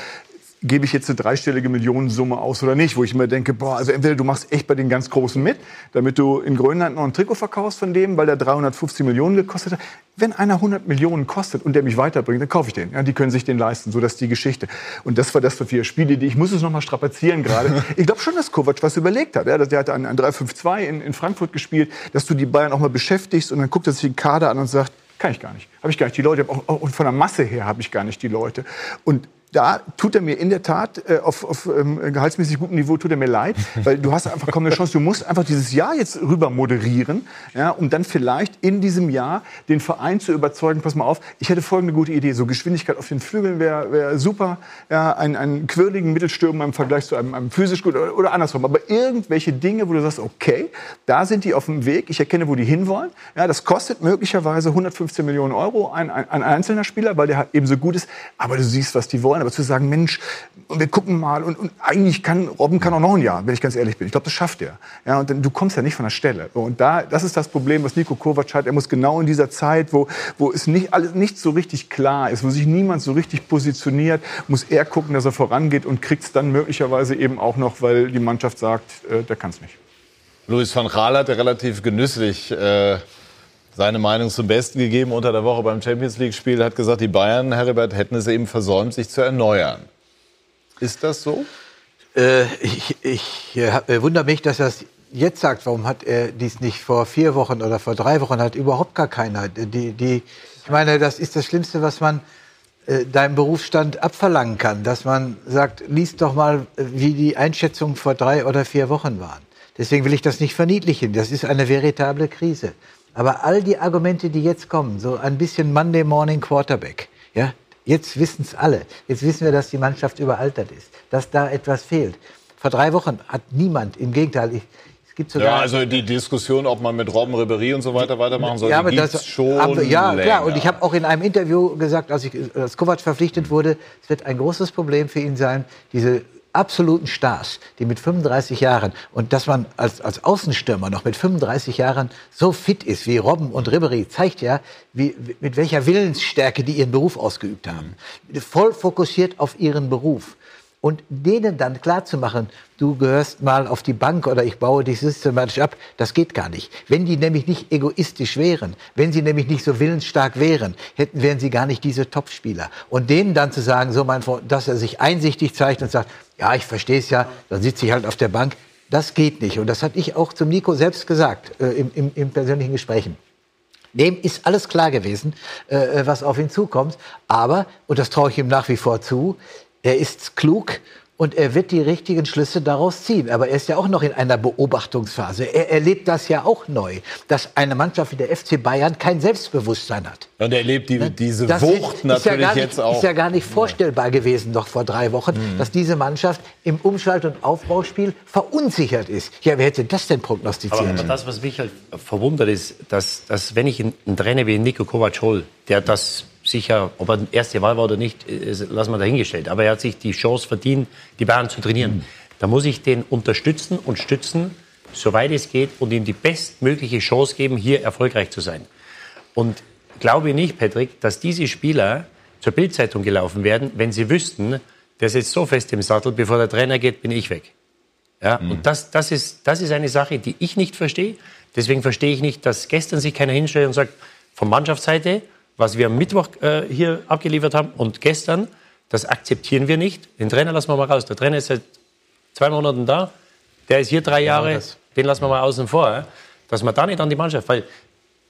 gebe ich jetzt eine dreistellige Millionensumme aus oder nicht, wo ich immer denke, boah, also entweder du machst echt bei den ganz Großen mit, damit du in Grönland noch ein Trikot verkaufst von dem, weil der 350 Millionen gekostet hat. Wenn einer 100 Millionen kostet und der mich weiterbringt, dann kaufe ich den. Ja, die können sich den leisten, so dass die Geschichte. Und das war das, was wir Spiele, die ich muss es noch mal strapazieren gerade. ich glaube schon, dass Kovac was überlegt hat. Ja, der hatte an, an 3-5-2 in, in Frankfurt gespielt, dass du die Bayern auch mal beschäftigst und dann guckt er sich den Kader an und sagt, kann ich gar nicht. Habe ich gar nicht die Leute. Auch, auch, und von der Masse her habe ich gar nicht die Leute. Und da tut er mir in der Tat äh, auf, auf ähm, gehaltsmäßig gutem Niveau tut er mir leid, weil du hast einfach kaum eine Chance. Du musst einfach dieses Jahr jetzt rüber moderieren, ja, um dann vielleicht in diesem Jahr den Verein zu überzeugen. Pass mal auf, ich hätte folgende gute Idee: So Geschwindigkeit auf den Flügeln wäre wär super, ja, einen, einen quirligen Mittelstürmer im Vergleich zu einem, einem physisch gut oder, oder andersrum. Aber irgendwelche Dinge, wo du sagst, okay, da sind die auf dem Weg. Ich erkenne, wo die hinwollen. Ja, das kostet möglicherweise 115 Millionen Euro ein, ein, ein einzelner Spieler, weil der halt eben so gut ist. Aber du siehst, was die wollen. Aber zu sagen, Mensch, wir gucken mal und, und eigentlich kann Robben kann auch noch ein Jahr, wenn ich ganz ehrlich bin. Ich glaube, das schafft er. Ja, und dann, du kommst ja nicht von der Stelle. Und da, das ist das Problem, was Nico Kovac hat. Er muss genau in dieser Zeit, wo, wo es nicht alles nicht so richtig klar ist, wo sich niemand so richtig positioniert, muss er gucken, dass er vorangeht und kriegt es dann möglicherweise eben auch noch, weil die Mannschaft sagt, äh, der kann es nicht. Luis van Gaal hat ja relativ genüsslich äh, seine Meinung zum Besten gegeben unter der Woche beim Champions League-Spiel. Hat gesagt, die Bayern, Heribert, hätten es eben versäumt, sich zu erneuern. Ist das so? Äh, ich ich äh, wundere mich, dass er es jetzt sagt. Warum hat er dies nicht vor vier Wochen oder vor drei Wochen? Hat überhaupt gar keiner. Die, die, ich meine, das ist das Schlimmste, was man äh, deinem Berufsstand abverlangen kann. Dass man sagt, liest doch mal, äh, wie die Einschätzungen vor drei oder vier Wochen waren. Deswegen will ich das nicht verniedlichen. Das ist eine veritable Krise. Aber all die Argumente, die jetzt kommen, so ein bisschen Monday Morning Quarterback, ja, jetzt wissen es alle. Jetzt wissen wir, dass die Mannschaft überaltert ist, dass da etwas fehlt. Vor drei Wochen hat niemand, im Gegenteil, ich, es gibt sogar. Ja, also die Diskussion, ob man mit Robben, Ribéry und so weiter weitermachen soll, ja, die aber gibt's das, schon aber, ja, länger. klar. Und ich habe auch in einem Interview gesagt, als ich als Kovac verpflichtet wurde, es wird ein großes Problem für ihn sein, diese absoluten Stars, die mit 35 Jahren und dass man als, als Außenstürmer noch mit 35 Jahren so fit ist wie Robben und Ribéry, zeigt ja, wie, mit welcher Willensstärke die ihren Beruf ausgeübt haben. Voll fokussiert auf ihren Beruf. Und denen dann klarzumachen, du gehörst mal auf die Bank oder ich baue dich systematisch ab, das geht gar nicht. Wenn die nämlich nicht egoistisch wären, wenn sie nämlich nicht so willensstark wären, hätten, wären sie gar nicht diese Topspieler. Und denen dann zu sagen, so mein Freund, dass er sich einsichtig zeigt und sagt, ja, ich verstehe es ja, dann sitze ich halt auf der Bank, das geht nicht. Und das hatte ich auch zum Nico selbst gesagt, äh, im, im, im persönlichen Gesprächen. Dem ist alles klar gewesen, äh, was auf ihn zukommt. Aber, und das traue ich ihm nach wie vor zu, er ist klug und er wird die richtigen Schlüsse daraus ziehen. Aber er ist ja auch noch in einer Beobachtungsphase. Er erlebt das ja auch neu, dass eine Mannschaft wie der FC Bayern kein Selbstbewusstsein hat. Und er erlebt die, diese Das Wucht ist, natürlich ist ja gar nicht, jetzt auch. Ist ja gar nicht vorstellbar gewesen noch vor drei Wochen, Mhm. dass diese Mannschaft im Umschalt- und Aufbauspiel verunsichert ist. Ja, wer hätte das denn prognostiziert? Aber, aber das, was mich halt verwundert, ist, dass, dass wenn ich einen, einen Trainer wie Nico Kovac hole, der das sicher, ob er erste Wahl war oder nicht, ist, lassen wir dahingestellt. Aber er hat sich die Chance verdient, die Bayern zu trainieren. Da muss ich den unterstützen und stützen, soweit es geht, und ihm die bestmögliche Chance geben, hier erfolgreich zu sein. Und glaube nicht, Patrick, dass diese Spieler zur Bildzeitung gelaufen werden, wenn sie wüssten, der sitzt so fest im Sattel, bevor der Trainer geht, bin ich weg. Ja, Und das, das, ist, das ist eine Sache, die ich nicht verstehe. Deswegen verstehe ich nicht, dass gestern sich keiner hinstellt und sagt, von Mannschaftsseite, was wir am Mittwoch äh, hier abgeliefert haben und gestern, das akzeptieren wir nicht. Den Trainer lassen wir mal raus. Der Trainer ist seit zwei Monaten da. Der ist hier drei Jahre. den lassen wir mal außen vor. Ja? Dass man da nicht an die Mannschaft, weil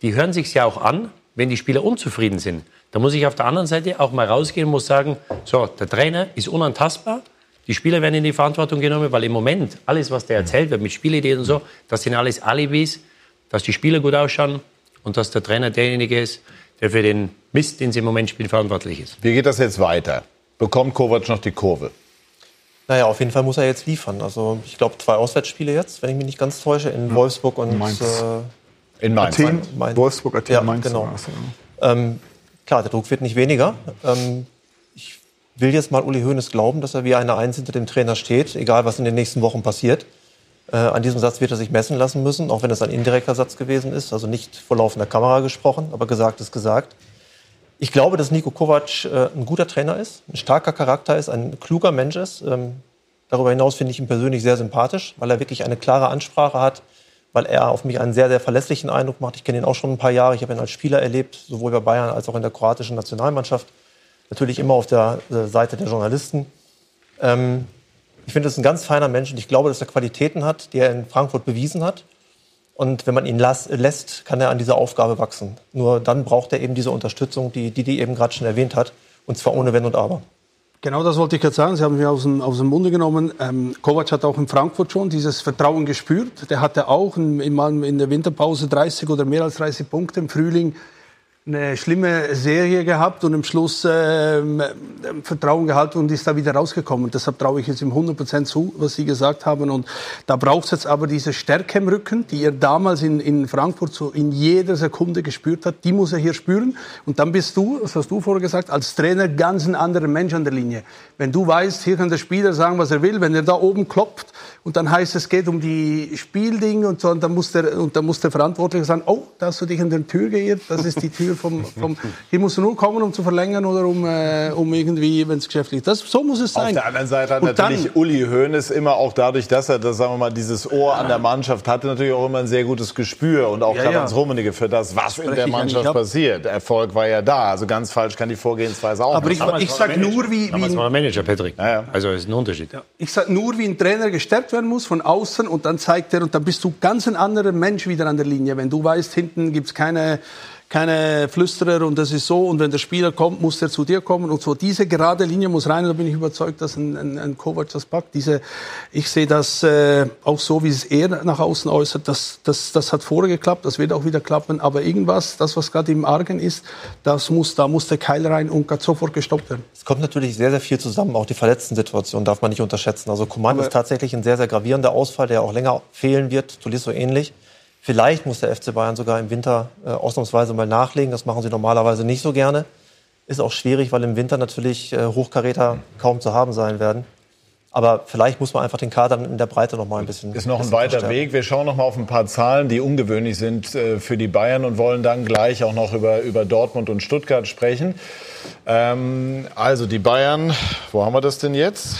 die hören sich ja auch an, wenn die Spieler unzufrieden sind. Da muss ich auf der anderen Seite auch mal rausgehen und muss sagen, so, der Trainer ist unantastbar. Die Spieler werden in die Verantwortung genommen, weil im Moment alles, was der erzählt wird mit Spielideen und so, das sind alles Alibis, dass die Spieler gut ausschauen und dass der Trainer derjenige ist, der für den Mist, den sie im Moment spielen, verantwortlich ist. Wie geht das jetzt weiter? Bekommt Kovac noch die Kurve? Naja, auf jeden Fall muss er jetzt liefern. Also ich glaube zwei Auswärtsspiele jetzt, wenn ich mich nicht ganz täusche, in Wolfsburg und Mainz. Äh, in Mainz. Athen, Wolfsburg, Athen, ja, Mainz. Genau. Ähm, klar, der Druck wird nicht weniger. Ähm, ich will jetzt mal Uli Hoeneß glauben, dass er wie eine Eins hinter dem Trainer steht, egal was in den nächsten Wochen passiert. Äh, an diesem Satz wird er sich messen lassen müssen, auch wenn es ein indirekter Satz gewesen ist, also nicht vor laufender Kamera gesprochen, aber gesagt ist gesagt. Ich glaube, dass Nico Kovac äh, ein guter Trainer ist, ein starker Charakter ist, ein kluger Mensch ist. Ähm, darüber hinaus finde ich ihn persönlich sehr sympathisch, weil er wirklich eine klare Ansprache hat, weil er auf mich einen sehr, sehr verlässlichen Eindruck macht. Ich kenne ihn auch schon ein paar Jahre. Ich habe ihn als Spieler erlebt, sowohl bei Bayern als auch in der kroatischen Nationalmannschaft. Natürlich immer auf der äh, Seite der Journalisten. Ähm, ich finde, er ist ein ganz feiner Mensch und ich glaube, dass er Qualitäten hat, die er in Frankfurt bewiesen hat. Und wenn man ihn las lässt, kann er an dieser Aufgabe wachsen. Nur dann braucht er eben diese Unterstützung, die die, eben gerade schon erwähnt hat. Und zwar ohne Wenn und Aber. Genau das wollte ich jetzt sagen. Sie haben mir aus dem, aus dem Munde genommen. Ähm, Kovac hat auch in Frankfurt schon dieses Vertrauen gespürt. Der hatte auch in, in, in der Winterpause 30 oder mehr als 30 Punkte. Im Frühling eine schlimme Serie gehabt und im Schluss ähm, Vertrauen gehalten und ist da wieder rausgekommen. Deshalb traue ich jetzt ihm 100% zu, was Sie gesagt haben. Und da braucht es jetzt aber diese Stärke im Rücken, die er damals in, in Frankfurt so in jeder Sekunde gespürt hat. Die muss er hier spüren. Und dann bist du, das hast du vorher gesagt, als Trainer ganz ein anderer Mensch an der Linie. Wenn du weißt, hier kann der Spieler sagen, was er will, wenn er da oben klopft und dann heißt es, geht um die Spieldinge und so, und dann muss der, und dann muss der Verantwortliche sagen, oh, da hast du dich in der Tür geirrt, das ist die Tür vom, vom hier musst du nur kommen, um zu verlängern oder um, äh, um irgendwie, wenn es geschäftlich ist. Das, so muss es sein. Auf der anderen Seite hat Und natürlich dann- Uli Hoeneß immer auch dadurch, dass er, das, sagen wir mal, dieses Ohr an der Mannschaft hatte, natürlich auch immer ein sehr gutes Gespür und auch Ja, Karl-Heinz ja. Rummenigge für das, was in der ich Mannschaft ab. passiert. Erfolg war ja da. Also ganz falsch kann die Vorgehensweise auch Aber nicht ich, sein. ich sage nur, wie, wie war er Manager, Patrick. Also ist ein Unterschied. Ich sage nur, wie ein Trainer gestärkt werden muss von außen und dann zeigt er, und dann bist du ganz ein anderer Mensch wieder an der Linie. Wenn du weißt, hinten gibt's keine, keine Flüsterer und das ist so und wenn der Spieler kommt, muss er zu dir kommen und so. Diese gerade Linie muss rein und da bin ich überzeugt, dass ein, ein, ein Kovac das packt. Diese, ich sehe das äh, auch so, wie es er nach außen äußert, das, das, das hat vorher geklappt, das wird auch wieder klappen, aber irgendwas, das was gerade im Argen ist, das muss, da muss der Keil rein und gerade sofort gestoppt werden. Es kommt natürlich sehr, sehr viel zusammen. Auch die Verletzten-Situation darf man nicht unterschätzen. Also Coman ist tatsächlich ein sehr, sehr gravierender Ausfall, der auch länger fehlen wird. Tolisso ähnlich. Vielleicht muss der FC Bayern sogar im Winter äh, ausnahmsweise mal nachlegen. Das machen sie normalerweise nicht so gerne. Ist auch schwierig, weil im Winter natürlich äh, Hochkaräter kaum zu haben sein werden. Aber vielleicht muss man einfach den Kader in der Breite noch mal ein bisschen. Ist noch ein weiter verstärken. Weg. Wir schauen noch mal auf ein paar Zahlen, die ungewöhnlich sind äh, für die Bayern und wollen dann gleich auch noch über, über Dortmund und Stuttgart sprechen. Ähm, also die Bayern, wo haben wir das denn jetzt?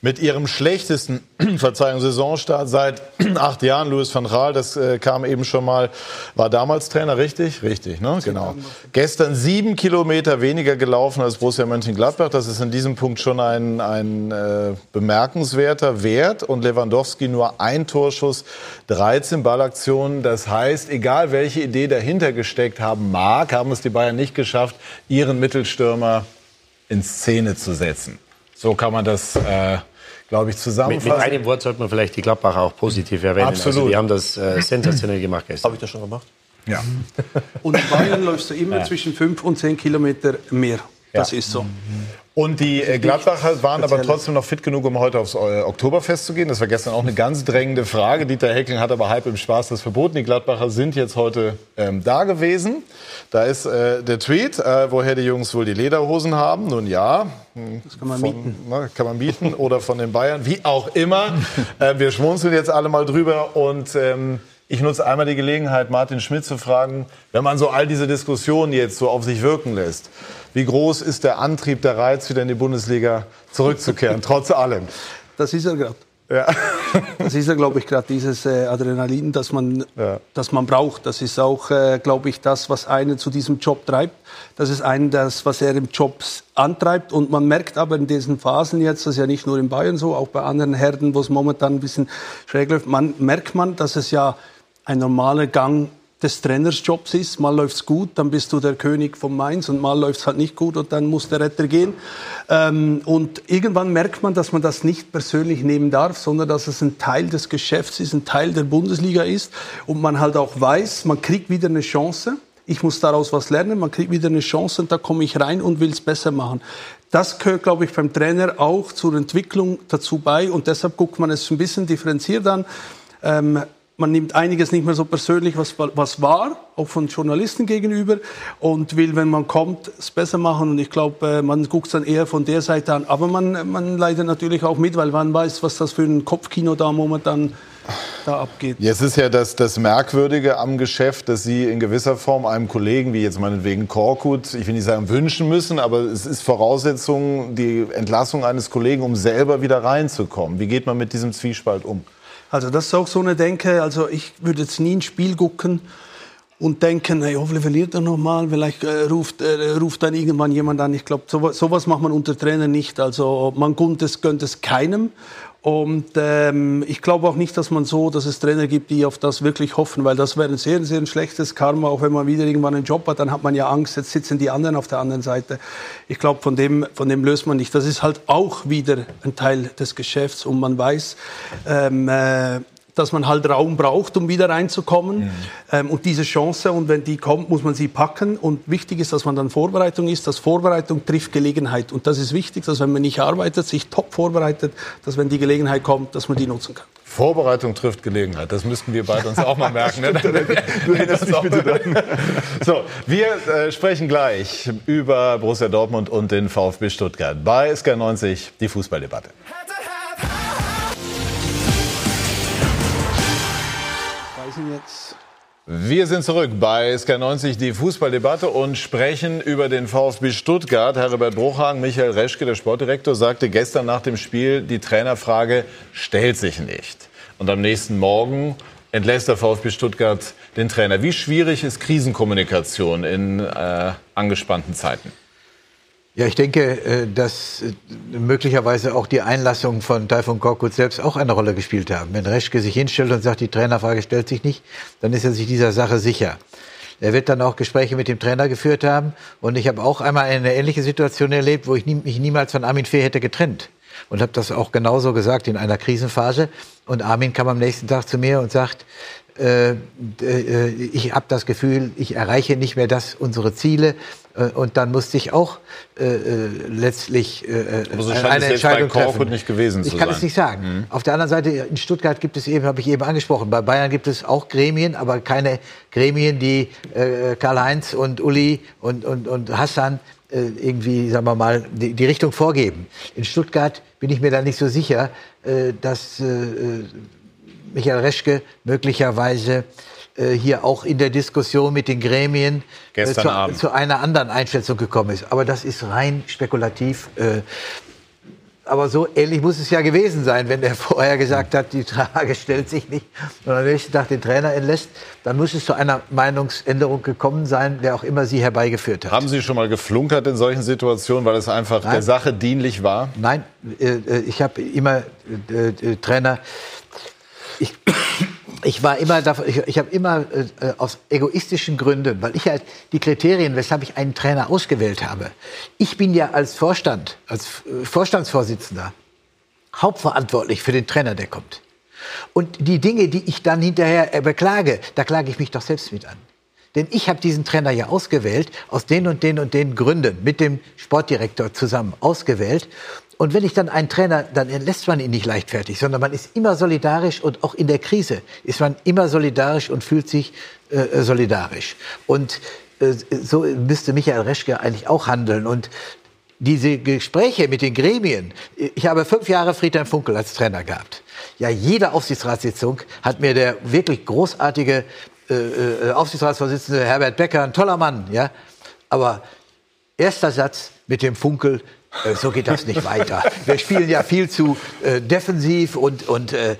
Mit ihrem schlechtesten, Verzeihung, Saisonstart seit acht Jahren. Louis van Gaal, das äh, kam eben schon mal, war damals Trainer, richtig? Richtig, ne? Genau. Gestern sieben Kilometer weniger gelaufen als Borussia Mönchengladbach. Das ist in diesem Punkt schon ein, ein äh, bemerkenswerter Wert. Und Lewandowski nur ein Torschuss, 13 Ballaktionen. Das heißt, egal welche Idee dahinter gesteckt haben mag, haben es die Bayern nicht geschafft, ihren Mittelstürmer in Szene zu setzen. So kann man das, äh, glaube ich, Mit, zusammenfassen. mit einem Wort sollte man vielleicht die Gladbacher auch positiv erwähnen. Absolut. Also die haben das äh, sensationell gemacht gestern. Habe ich das schon gemacht? Ja. Und in Bayern läufst du immer Ja. zwischen 5 und 10 Kilometer mehr. Das Ja. ist so. Und die äh, Gladbacher waren aber trotzdem noch fit genug, um heute aufs äh, Oktoberfest zu gehen. Das war gestern auch eine ganz drängende Frage. Dieter Hecking hat aber halb im Spaß das verboten. Die Gladbacher sind jetzt heute ähm, da gewesen. Da ist äh, der Tweet, äh, woher die Jungs wohl die Lederhosen haben. Nun ja, hm, Das kann man von, mieten. ne, kann man mieten oder von den Bayern, wie auch immer. äh, wir schmunzeln jetzt alle mal drüber und ähm, ich nutze einmal die Gelegenheit, Martin Schmidt zu fragen, wenn man so all diese Diskussionen jetzt so auf sich wirken lässt, wie groß ist der Antrieb, der Reiz, wieder in die Bundesliga zurückzukehren, trotz allem? Das ist er gerade. Ja. Das ist ja, glaube ich, gerade dieses äh, Adrenalin, das man, das man braucht. Das ist auch, äh, glaube ich, das, was einen zu diesem Job treibt. Das ist einen das, was er im Job antreibt. Und man merkt aber in diesen Phasen jetzt, das ist ja nicht nur in Bayern so, auch bei anderen Herden, wo es momentan ein bisschen schräg läuft, man, merkt man, dass es ja ein normaler Gang des Trainersjobs ist. Mal läuft's gut, dann bist du der König von Mainz und mal läuft's halt nicht gut und dann muss der Retter gehen. Ähm, und irgendwann merkt man, dass man das nicht persönlich nehmen darf, sondern dass es ein Teil des Geschäfts ist, ein Teil der Bundesliga ist und man halt auch weiß, man kriegt wieder eine Chance. Ich muss daraus was lernen, man kriegt wieder eine Chance und da komme ich rein und will es besser machen. Das gehört, glaube ich, beim Trainer auch zur Entwicklung dazu bei und deshalb guckt man es ein bisschen differenziert an. Ähm, man nimmt einiges nicht mehr so persönlich, was, was war, auch von Journalisten gegenüber und will, wenn man kommt, es besser machen. Und ich glaube, äh, man guckt es dann eher von der Seite an. Aber man, man leidet natürlich auch mit, weil man weiß, was das für ein Kopfkino da momentan da abgeht. Jetzt ist ja das, das Merkwürdige am Geschäft, dass Sie in gewisser Form einem Kollegen, wie jetzt meinetwegen Korkut, ich will nicht sagen wünschen müssen, aber es ist Voraussetzung die Entlassung eines Kollegen, um selber wieder reinzukommen. Wie geht man mit diesem Zwiespalt um? Also das ist auch so eine Denke. Also ich würde jetzt nie ein Spiel gucken und denken, hey, hoffentlich verliert er noch mal. Vielleicht äh, ruft, äh, ruft dann irgendwann jemand an. Ich glaube, sowas, sowas macht man unter Trainer nicht. Also man gönnt es, gönnt es keinem. Und ähm, ich glaube auch nicht, dass man so, dass es Trainer gibt, die auf das wirklich hoffen, weil das wäre ein sehr, sehr schlechtes Karma, auch wenn man wieder irgendwann einen Job hat, dann hat man ja Angst, jetzt sitzen die anderen auf der anderen Seite. Ich glaube, von dem, von dem löst man nicht. Das ist halt auch wieder ein Teil des Geschäfts und man weiß, ähm, äh, dass man halt Raum braucht, um wieder reinzukommen. Ähm, und diese Chance, und wenn die kommt, muss man sie packen. Und wichtig ist, dass man dann Vorbereitung ist, dass Vorbereitung trifft Gelegenheit. Und das ist wichtig, dass wenn man nicht arbeitet, sich top vorbereitet, dass wenn die Gelegenheit kommt, dass man die nutzen kann. Vorbereitung trifft Gelegenheit. Das müssten wir beide uns auch mal merken. ne? Du erinnerst dich bitte dran. So, wir äh, sprechen gleich über Borussia Dortmund und den VfB Stuttgart bei SK90, die Fußballdebatte. Jetzt. Wir sind zurück bei SK90, die Fußballdebatte und sprechen über den VfB Stuttgart. Herbert Bruchhagen, Michael Reschke, der Sportdirektor, sagte gestern nach dem Spiel, die Trainerfrage stellt sich nicht. Und am nächsten Morgen entlässt der VfB Stuttgart den Trainer. Wie schwierig ist Krisenkommunikation in äh, angespannten Zeiten? Ja, ich denke, äh, dass äh, möglicherweise auch die Einlassung von Taifun Korkut selbst auch eine Rolle gespielt haben. Wenn Reschke sich hinstellt und sagt, die Trainerfrage stellt sich nicht, dann ist er sich dieser Sache sicher. Er wird dann auch Gespräche mit dem Trainer geführt haben. Und ich habe auch einmal eine ähnliche Situation erlebt, wo ich mich niemals von Armin Fee hätte getrennt. Und habe das auch genauso gesagt in einer Krisenphase. Und Armin kam am nächsten Tag zu mir und sagt, äh, äh, ich habe das Gefühl, ich erreiche nicht mehr das, unsere Ziele. Äh, und dann musste ich auch äh, äh, letztlich äh, Aber so eine Entscheidung treffen. nicht gewesen Ich kann sein. es nicht sagen. Mhm. Auf der anderen Seite, in Stuttgart gibt es eben, habe ich eben angesprochen, bei Bayern gibt es auch Gremien, aber keine Gremien, die äh, Karl-Heinz und Uli und, und, und Hassan irgendwie, sagen wir mal, die, die Richtung vorgeben. In Stuttgart bin ich mir da nicht so sicher, äh, dass äh, Michael Reschke möglicherweise äh, hier auch in der Diskussion mit den Gremien äh, Gestern zu, Abend. zu einer anderen Einschätzung gekommen ist. Aber das ist rein spekulativ. Äh, aber so ähnlich muss es ja gewesen sein, wenn er vorher gesagt hat, die Frage stellt sich nicht und am nächsten Tag den Trainer entlässt, dann muss es zu einer Meinungsänderung gekommen sein, wer auch immer sie herbeigeführt hat. Haben Sie schon mal geflunkert in solchen Situationen, weil es einfach Nein. der Sache dienlich war? Nein, äh, ich habe immer Trainer. Ich, ich war immer, ich, ich habe immer äh, aus egoistischen Gründen, weil ich halt die Kriterien, weshalb ich einen Trainer ausgewählt habe. Ich bin ja als Vorstand, als äh, Vorstandsvorsitzender hauptverantwortlich für den Trainer, der kommt. Und die Dinge, die ich dann hinterher äh, beklage, da klage ich mich doch selbst mit an. Denn ich habe diesen Trainer ja ausgewählt, aus den und den und den Gründen, mit dem Sportdirektor zusammen ausgewählt. Und wenn ich dann einen Trainer, dann entlässt man ihn nicht leichtfertig, sondern man ist immer solidarisch und auch in der Krise ist man immer solidarisch und fühlt sich äh solidarisch. Und äh, so müsste Michael Reschke eigentlich auch handeln. Und diese Gespräche mit den Gremien, ich habe fünf Jahre Friedhelm Funkel als Trainer gehabt. Ja, jede Aufsichtsratssitzung hat mir der wirklich großartige äh, äh, Aufsichtsratsvorsitzende Herbert Becker, ein toller Mann, ja. Aber erster Satz mit dem Funkel, äh, so geht das nicht weiter. Wir spielen ja viel zu äh, defensiv und, und äh,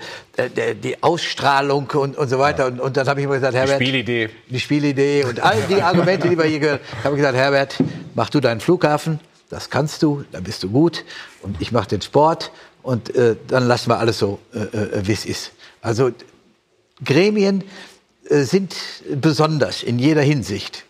die Ausstrahlung und, und so weiter. Und, und dann habe ich immer gesagt, Herbert. Die Spielidee. Die Spielidee und all die Argumente, die wir hier gehört haben. habe ich gesagt, Herbert, mach du deinen Flughafen, das kannst du, dann bist du gut. Und ich mache den Sport und äh, dann lassen wir alles so, äh, äh wie es ist. Also Gremien äh, sind besonders in jeder Hinsicht.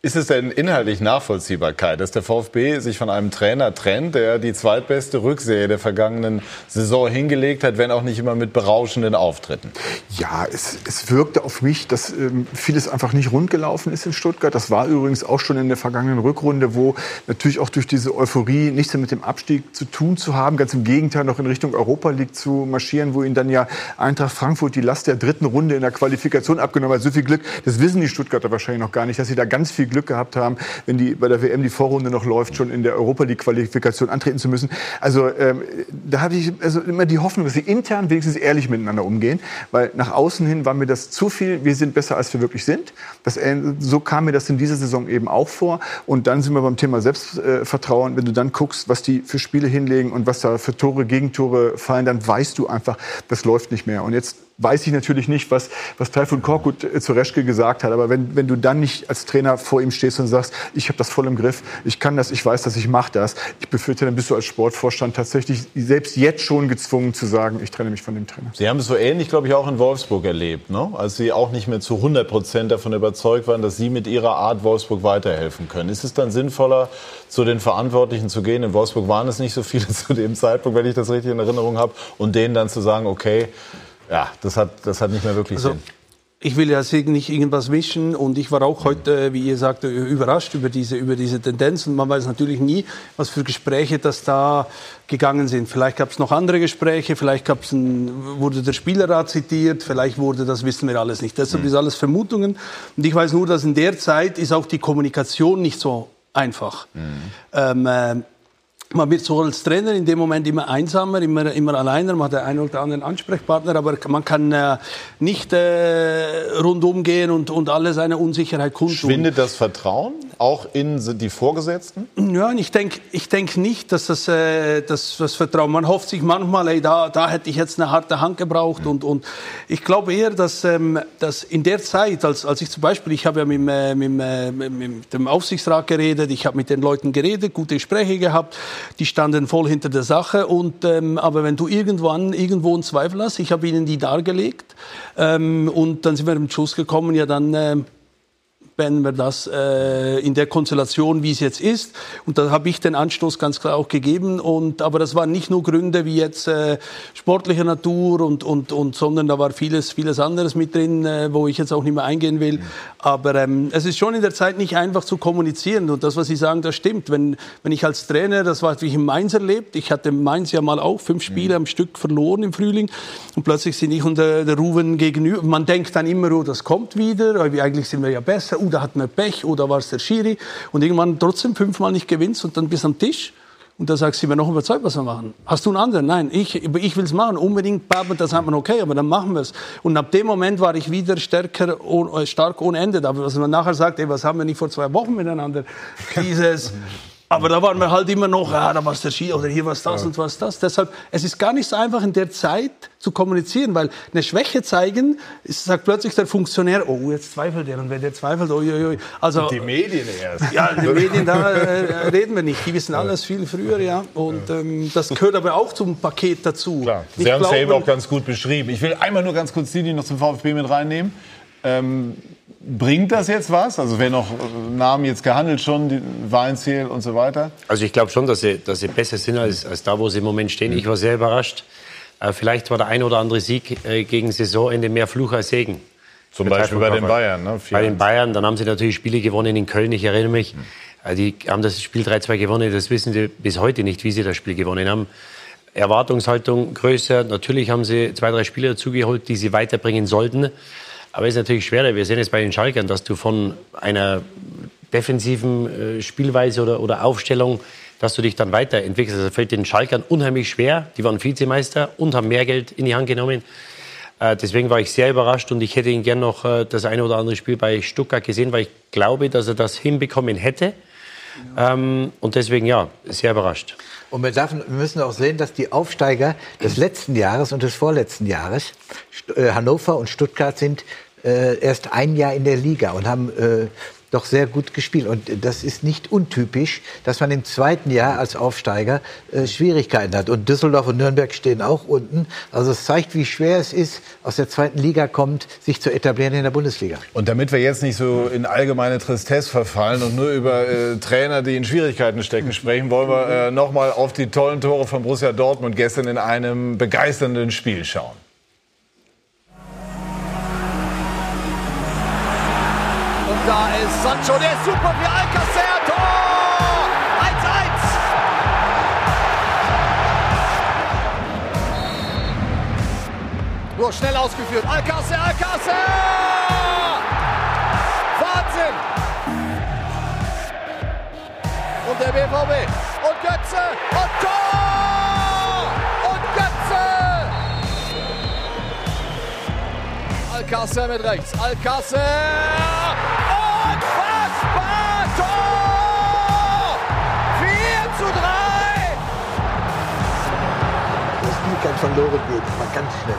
Ist es denn inhaltlich nachvollziehbar, Kai, dass der VfB sich von einem Trainer trennt, der die zweitbeste Rückserie der vergangenen Saison hingelegt hat, wenn auch nicht immer mit berauschenden Auftritten? Ja, es, es wirkte auf mich, dass ähm, vieles einfach nicht rund gelaufen ist in Stuttgart. Das war übrigens auch schon in der vergangenen Rückrunde, wo natürlich auch durch diese Euphorie nichts mehr mit dem Abstieg zu tun zu haben. Ganz im Gegenteil, noch in Richtung Europa League zu marschieren, wo ihn dann ja Eintracht Frankfurt die Last der dritten Runde in der Qualifikation abgenommen hat. So viel Glück, das wissen die Stuttgarter wahrscheinlich noch gar nicht, dass sie da ganz viel Glück gehabt haben, wenn die bei der WM die Vorrunde noch läuft, schon in der Europa League Qualifikation antreten zu müssen. Also ähm, da habe ich also immer die Hoffnung, dass sie intern wenigstens ehrlich miteinander umgehen, weil nach außen hin war mir das zu viel. Wir sind besser, als wir wirklich sind. Das, äh, so kam mir das in dieser Saison eben auch vor. Und dann sind wir beim Thema Selbstvertrauen. Wenn du dann guckst, was die für Spiele hinlegen und was da für Tore, Gegentore fallen, dann weißt du einfach, das läuft nicht mehr. Und jetzt weiß ich natürlich nicht, was, was Taifun Korkut äh, zu Reschke gesagt hat. Aber wenn, wenn du dann nicht als Trainer vor ihm stehst und sagst, ich habe das voll im Griff, ich kann das, ich weiß das, ich mache das. Ich befürchte, dann bist du als Sportvorstand tatsächlich selbst jetzt schon gezwungen zu sagen, ich trenne mich von dem Trainer. Sie haben es so ähnlich, glaube ich, auch in Wolfsburg erlebt, ne? als Sie auch nicht mehr zu 100 Prozent davon überzeugt waren, dass Sie mit Ihrer Art Wolfsburg weiterhelfen können. Ist es dann sinnvoller, zu den Verantwortlichen zu gehen? In Wolfsburg waren es nicht so viele zu dem Zeitpunkt, wenn ich das richtig in Erinnerung habe, und denen dann zu sagen, okay, ja, das hat, das hat nicht mehr wirklich also, Sinn. Ich will ja nicht irgendwas mischen und ich war auch heute, wie ihr sagt, überrascht über diese, über diese Tendenz und man weiß natürlich nie, was für Gespräche das da gegangen sind. Vielleicht gab es noch andere Gespräche, vielleicht gab's ein, wurde der Spielerrat zitiert, vielleicht wurde, das wissen wir alles nicht. Deshalb mhm. ist alles Vermutungen und ich weiß nur, dass in der Zeit ist auch die Kommunikation nicht so einfach. Mhm. Ähm, äh, man wird so als Trainer in dem Moment immer einsamer, immer, immer alleiner, man hat einen oder anderen Ansprechpartner, aber man kann äh, nicht äh, rundum gehen und, und alle seine Unsicherheit kundtun. Schwindet das Vertrauen auch in die Vorgesetzten? Ja, ich denke ich denk nicht, dass das, äh, das, das Vertrauen, man hofft sich manchmal, ey, da, da hätte ich jetzt eine harte Hand gebraucht mhm. und, und ich glaube eher, dass, ähm, dass in der Zeit, als, als ich zum Beispiel, ich habe ja mit, äh, mit, äh, mit, mit dem Aufsichtsrat geredet, ich habe mit den Leuten geredet, gute Gespräche gehabt, die standen voll hinter der Sache. Und, ähm, aber wenn du irgendwann irgendwo einen Zweifel hast, ich habe ihnen die dargelegt ähm, und dann sind wir im Schluss gekommen, ja dann äh, wenn wir das äh, in der Konstellation, wie es jetzt ist. Und da habe ich den Anstoß ganz klar auch gegeben. Und, aber das waren nicht nur Gründe wie jetzt äh, sportlicher Natur, und, und, und, sondern da war vieles, vieles anderes mit drin, äh, wo ich jetzt auch nicht mehr eingehen will. Aber ähm, es ist schon in der Zeit nicht einfach zu kommunizieren. Und das, was Sie sagen, das stimmt. Wenn, wenn ich als Trainer, das war, wie ich in Mainz erlebt, ich hatte Mainz ja mal auch fünf Spiele mhm. am Stück verloren im Frühling. Und plötzlich sind ich und der, der Ruven gegenüber. Man denkt dann immer, oh, das kommt wieder. Eigentlich sind wir ja besser. Oh, da hat man Pech oder war es der Schiri und irgendwann trotzdem fünfmal nicht gewinnst und dann bist du am Tisch und da sagst du mir noch überzeugt, was wir machen. Hast du einen anderen? Nein, ich, ich will es machen. Unbedingt, das hat man okay, aber dann machen wir es. Und ab dem Moment war ich wieder stärker, oh, stark ohne Ende. Aber was man nachher sagt, ey, was haben wir nicht vor zwei Wochen miteinander? Dieses, Aber da waren wir halt immer noch, ah, da war es der Ski oder hier war es das ja. und was das. Deshalb, es ist gar nicht so einfach in der Zeit zu kommunizieren, weil eine Schwäche zeigen, sagt plötzlich der Funktionär, oh, jetzt zweifelt er und wenn der zweifelt, ui, ui, ui. Also, und die Medien erst. Ja, die Medien, da äh, reden wir nicht. Die wissen alles viel früher, ja. Und ähm, das gehört aber auch zum Paket dazu. Klar. Sie haben es eben auch ganz gut beschrieben. Ich will einmal nur ganz kurz die noch zum VfB mit reinnehmen. Ähm, Bringt das jetzt was? Also wer noch Namen jetzt gehandelt schon, Weinziel und so weiter? Also ich glaube schon, dass sie, dass sie besser sind als, als da, wo sie im Moment stehen. Ich war sehr überrascht. Äh, vielleicht war der ein oder andere Sieg äh, gegen Saisonende mehr Fluch als Segen. Zum Beispiel bei den Bayern. Ne? Bei den Bayern, dann haben sie natürlich Spiele gewonnen in Köln, ich erinnere mich. Äh, die haben das Spiel 3-2 gewonnen, das wissen sie bis heute nicht, wie sie das Spiel gewonnen haben. Erwartungshaltung größer. Natürlich haben sie zwei, drei Spieler dazugeholt, die sie weiterbringen sollten. Aber es ist natürlich schwerer. Wir sehen es bei den Schalkern, dass du von einer defensiven äh, Spielweise oder, oder Aufstellung, dass du dich dann weiterentwickelst. Das fällt den Schalkern unheimlich schwer. Die waren Vizemeister und haben mehr Geld in die Hand genommen. Äh, deswegen war ich sehr überrascht und ich hätte ihn gern noch äh, das eine oder andere Spiel bei Stuttgart gesehen, weil ich glaube, dass er das hinbekommen hätte. Ähm, und deswegen ja, sehr überrascht. Und wir, darf, wir, müssen auch sehen, dass die Aufsteiger des letzten Jahres und des vorletzten Jahres, äh, Hannover und Stuttgart, sind äh, erst ein Jahr in der Liga und haben äh, doch sehr gut gespielt. Und das ist nicht untypisch, dass man im zweiten Jahr als Aufsteiger äh, Schwierigkeiten hat. Und Düsseldorf und Nürnberg stehen auch unten. Also es zeigt, wie schwer es ist, aus der zweiten Liga kommt, sich zu etablieren in der Bundesliga. Und damit wir jetzt nicht so in allgemeine Tristesse verfallen und nur über äh, Trainer, die in Schwierigkeiten stecken, sprechen, wollen wir äh, noch mal auf die tollen Tore von Borussia Dortmund gestern in einem begeisternden Spiel schauen. Da ist Sancho, der ist super für Alcacer. Tor! 1-1. Nur schnell ausgeführt. Alcacer, Alcacer! Wahnsinn! Und der BVB. Und Götze. Und Tor! Und Götze! Alcacer mit rechts. Alcacer! Kann verloren gehen, aber ganz schnell.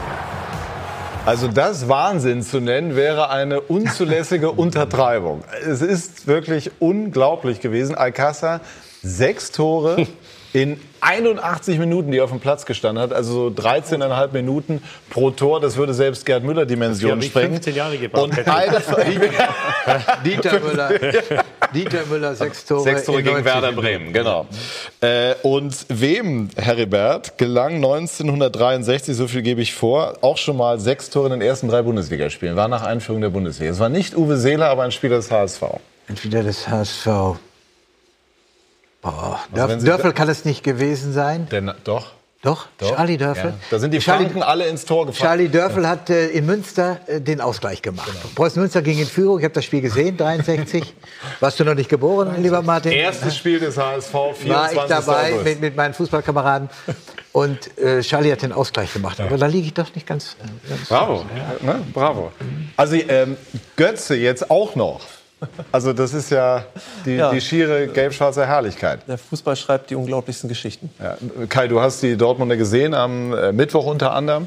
Also das Wahnsinn zu nennen, wäre eine unzulässige Untertreibung. Es ist wirklich unglaublich gewesen. Alcázar, sechs Tore in 81 Minuten, die er auf dem Platz gestanden hat, also so 13,5 Minuten pro Tor, das würde selbst Gerd Müller Dimensionen sprengen. 15 Jahre gebraucht. Und beide, Dieter Müller, Dieter Müller, sechs Tore. Sechs Tore gegen Werder Bremen, genau. Äh, und wem, Heribert, gelang 1963, so viel gebe ich vor, auch schon mal sechs Tore in den ersten drei Bundesligaspielen, war nach Einführung der Bundesliga. Es war nicht Uwe Seeler, aber ein Spieler des HSV. Ein Spieler des HSV. Boah, also Dörf, Dörfel kann es nicht gewesen sein. Denn, doch. Doch, Doch, Charlie Dörfel. Ja. Da sind die Charlie, Franken alle ins Tor gefahren. Charlie Dörfel ja. hat äh, in Münster äh, den Ausgleich gemacht. Genau. Preußen Münster ging in Führung. Ich habe das Spiel gesehen, 63. Warst du noch nicht geboren, lieber Martin? Erstes Spiel des HSV, 24. War ich dabei mit, mit, meinen Fußballkameraden. Und äh, Charlie hat den Ausgleich gemacht. Ja. Aber da liege ich doch nicht ganz. Äh, ganz bravo, ja. ne? bravo. Also ähm, Götze jetzt auch noch. Also das ist ja die, ja. die schiere gelb-schwarze Herrlichkeit. Der Fußball schreibt die unglaublichsten Geschichten. Ja. Kai, du hast die Dortmunder gesehen am äh, Mittwoch unter anderem.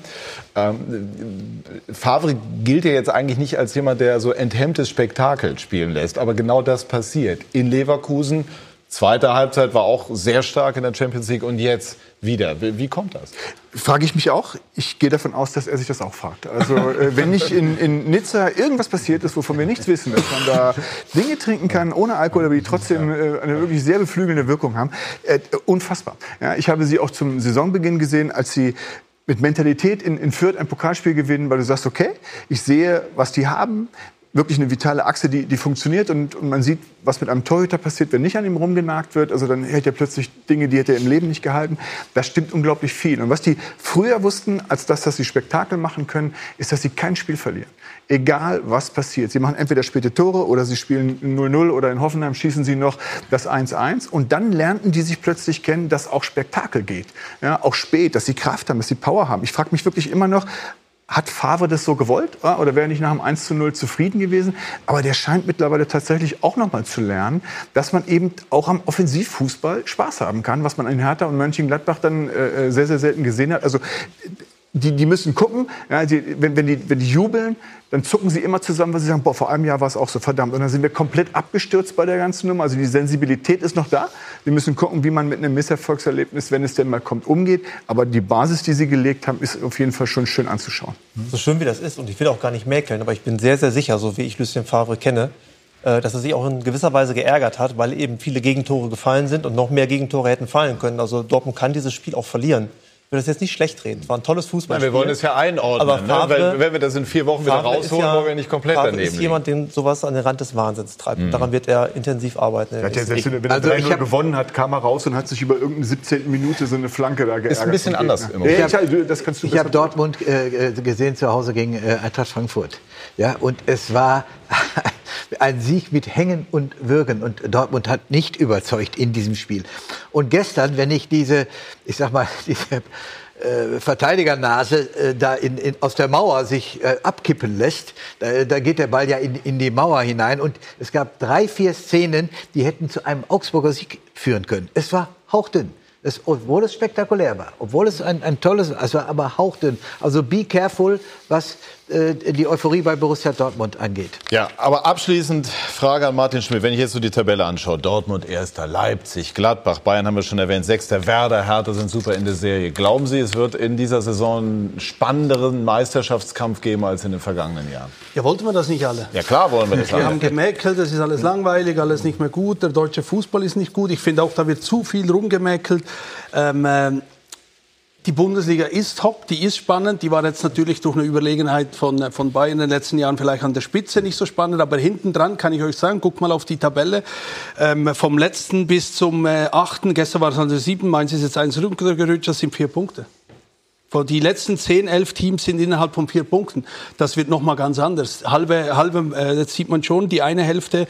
Ähm, Favre gilt ja jetzt eigentlich nicht als jemand, der so enthemmtes Spektakel spielen lässt. Aber genau das passiert. In Leverkusen Zweite Halbzeit war auch sehr stark in der Champions League und jetzt wieder. Wie kommt das? Frage ich mich auch. Ich gehe davon aus, dass er sich das auch fragt. Also äh, wenn nicht in, in, Nizza irgendwas passiert ist, wovon wir nichts wissen, dass man da Dinge trinken kann ohne Alkohol, aber die trotzdem äh, eine wirklich sehr beflügelnde Wirkung haben. Äh, unfassbar. Ja, ich habe sie auch zum Saisonbeginn gesehen, als sie mit Mentalität in, in Fürth ein Pokalspiel gewinnen, weil du sagst, okay, ich sehe, was die haben, wirklich eine vitale Achse, die, die funktioniert und, und man sieht, was mit einem Torhüter passiert, wenn nicht an ihm rumgenagt wird. Also dann hält er plötzlich Dinge, die hätte er im Leben nicht gehalten. Das stimmt unglaublich viel. Und was die früher wussten, als das, dass sie Spektakel machen können, ist, dass sie kein Spiel verlieren. Egal, was passiert. Sie machen entweder späte Tore oder sie spielen 0-0 oder in Hoffenheim schießen sie noch das 1-1. Und dann lernten die sich plötzlich kennen, dass auch Spektakel geht. Ja, auch spät, dass sie Kraft haben, dass sie Power haben. Ich frage mich wirklich immer noch, hat Favre das so gewollt ja, oder wäre nicht nach dem 1 zu 0 zufrieden gewesen? Aber der scheint mittlerweile tatsächlich auch noch mal zu lernen, dass man eben auch am Offensivfußball Spaß haben kann, was man in Hertha und Mönchengladbach dann äh, sehr, sehr selten gesehen hat. Also die, die müssen gucken, ja, die, wenn, wenn, die, wenn die jubeln, dann zucken sie immer zusammen, weil sie sagen, boah, vor einem Jahr war es auch so verdammt. Und dann sind wir komplett abgestürzt bei der ganzen Nummer. Also die Sensibilität ist noch da. Wir müssen gucken, wie man mit einem Misserfolgserlebnis, wenn es denn mal kommt, umgeht. Aber die Basis, die sie gelegt haben, ist auf jeden Fall schon schön anzuschauen. So schön wie das ist, und ich will auch gar nicht mäkeln, aber ich bin sehr, sehr sicher, so wie ich Lucien Favre kenne, äh, dass er sich auch in gewisser Weise geärgert hat, weil eben viele Gegentore gefallen sind und noch mehr Gegentore hätten fallen können. Also Dortmund kann dieses Spiel auch verlieren. Ich will das jetzt nicht schlecht reden. Es war ein tolles Fußballspiel. Ja, wir wollen es ja einordnen. Aber Favre, ne? Weil, wenn wir das in vier Wochen wieder Favre rausholen, ja, wollen wir nicht komplett Favre daneben ist jemand, den sowas an den Rand des Wahnsinns treibt. Mhm. Daran wird er intensiv arbeiten. Er hat ja selbst, wenn er Also 3-0 ich hab- gewonnen hat, kam er raus und hat sich über irgendeine 17. Minute so eine Flanke da geärgert. ein bisschen anders im Ich habe besser- Dortmund äh, äh, gesehen zu Hause gegen äh, Eintracht Frankfurt. Ja, und es war ein Sieg mit Hängen und Würgen. Und Dortmund hat nicht überzeugt in diesem Spiel. Und gestern, wenn ich diese, ich sag mal, diese äh, Verteidigernase äh, da in, in, aus der Mauer sich äh, abkippen lässt, da, da geht der Ball ja in, in die Mauer hinein. Und es gab drei, vier Szenen, die hätten zu einem Augsburger Sieg führen können. Es war hauchdünn. Es, obwohl es spektakulär war, obwohl es ein, ein tolles, es war aber hauchdünn. Also be careful, was äh, die Euphorie bei Borussia Dortmund angeht. Ja, aber abschließend Frage an Martin Schmidt. Wenn ich jetzt so die Tabelle anschaue, Dortmund erster, Leipzig, Gladbach, Bayern haben wir schon erwähnt, sechster, Werder, Hertha sind super in der Serie. Glauben Sie, es wird in dieser Saison einen spannenderen Meisterschaftskampf geben als in den vergangenen Jahren? Ja, wollten wir das nicht alle? Ja klar wollen wir das Wir haben alle. gemäkelt, das ist alles langweilig, alles nicht mehr gut. Der deutsche Fußball ist nicht gut. Ich finde auch, da wird zu viel rumgemäkelt. Ähm, ähm, die Bundesliga ist top, die ist spannend. Die war jetzt natürlich durch eine Überlegenheit von, äh, von Bayern in den letzten Jahren vielleicht an der Spitze nicht so spannend. Aber hinten dran kann ich euch sagen, guckt mal auf die Tabelle. Ähm, vom letzten bis zum äh, achten, gestern war es an der sieben, Mainz ist jetzt eins runtergerutscht, das sind vier Punkte. Die letzten 10, 11 Teams sind innerhalb von vier Punkten. Das wird noch mal ganz anders. Halbe, halbe, äh, jetzt sieht man schon, die eine Hälfte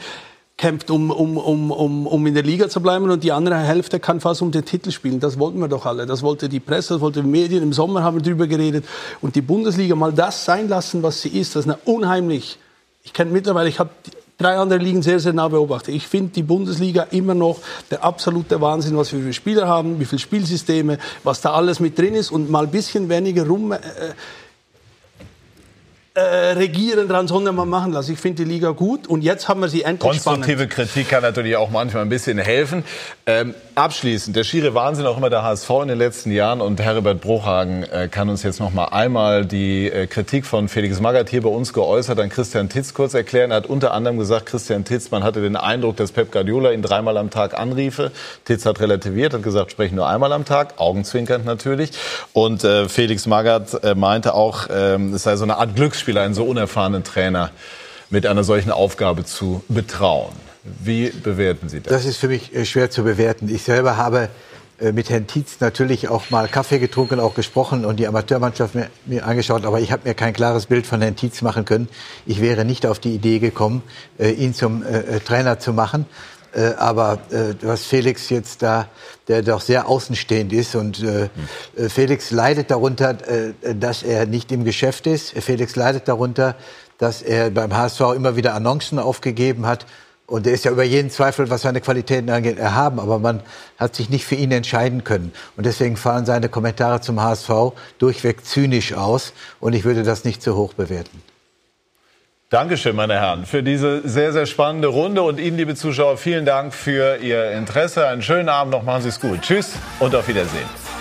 kämpft, um, um, um, um, um in der Liga zu bleiben und die andere Hälfte kann fast um den Titel spielen. Das wollten wir doch alle. Das wollte die Presse, das wollte die Medien. Im Sommer haben wir darüber geredet. Und die Bundesliga mal das sein lassen, was sie ist. Das ist eine unheimlich. Ich kenne mittlerweile, ich habe drei andere Ligen sehr, sehr nah beobachtet. Ich finde die Bundesliga immer noch der absolute Wahnsinn, was wir für Spieler haben, wie viele Spielsysteme, was da alles mit drin ist und mal ein bisschen weniger rum. Äh, äh, regieren dran, sondern mal machen lassen. Ich finde die Liga gut und jetzt haben wir sie endlich spannend. Konstruktive Kritik kann natürlich auch manchmal ein bisschen helfen. Ähm, abschließend, der schiere Wahnsinn auch immer der HSV in den letzten Jahren und Herbert Bruchhagen äh, kann uns jetzt noch mal einmal die äh, Kritik von Felix Magath hier bei uns geäußert an Christian Titz kurz erklären. Er hat unter anderem gesagt, Christian Titz, man hatte den Eindruck, dass Pep Guardiola ihn dreimal am Tag anriefe. Titz hat relativiert, hat gesagt, sprechen nur einmal am Tag, augenzwinkernd natürlich. Und äh, Felix Magath äh, meinte auch, ähm, es sei so eine Art Glücksspiel, einen so unerfahrenen Trainer mit einer solchen Aufgabe zu betrauen. Wie bewerten Sie das? Das ist für mich äh, schwer zu bewerten. Ich selber habe äh, mit Herrn Tietz natürlich auch mal Kaffee getrunken, auch gesprochen und die Amateurmannschaft mir, mir angeschaut, aber ich habe mir kein klares Bild von Herrn Tietz machen können. Ich wäre nicht auf die Idee gekommen, äh, ihn zum äh, Trainer zu machen. Äh, aber äh, was Felix jetzt da, der doch sehr außenstehend ist und äh, äh, Felix leidet darunter, äh, dass er nicht im Geschäft ist. Felix leidet darunter, dass er beim HSV immer wieder Annoncen aufgegeben hat. Und er ist ja über jeden Zweifel, was seine Qualitäten angeht, erhaben. Aber man hat sich nicht für ihn entscheiden können. Und deswegen fallen seine Kommentare zum HSV durchweg zynisch aus. Und ich würde das nicht zu hoch bewerten. Dankeschön, meine Herren, für diese sehr, sehr spannende Runde. Und Ihnen, liebe Zuschauer, vielen Dank für Ihr Interesse. Einen schönen Abend noch, machen Sie es gut. Tschüss und auf Wiedersehen.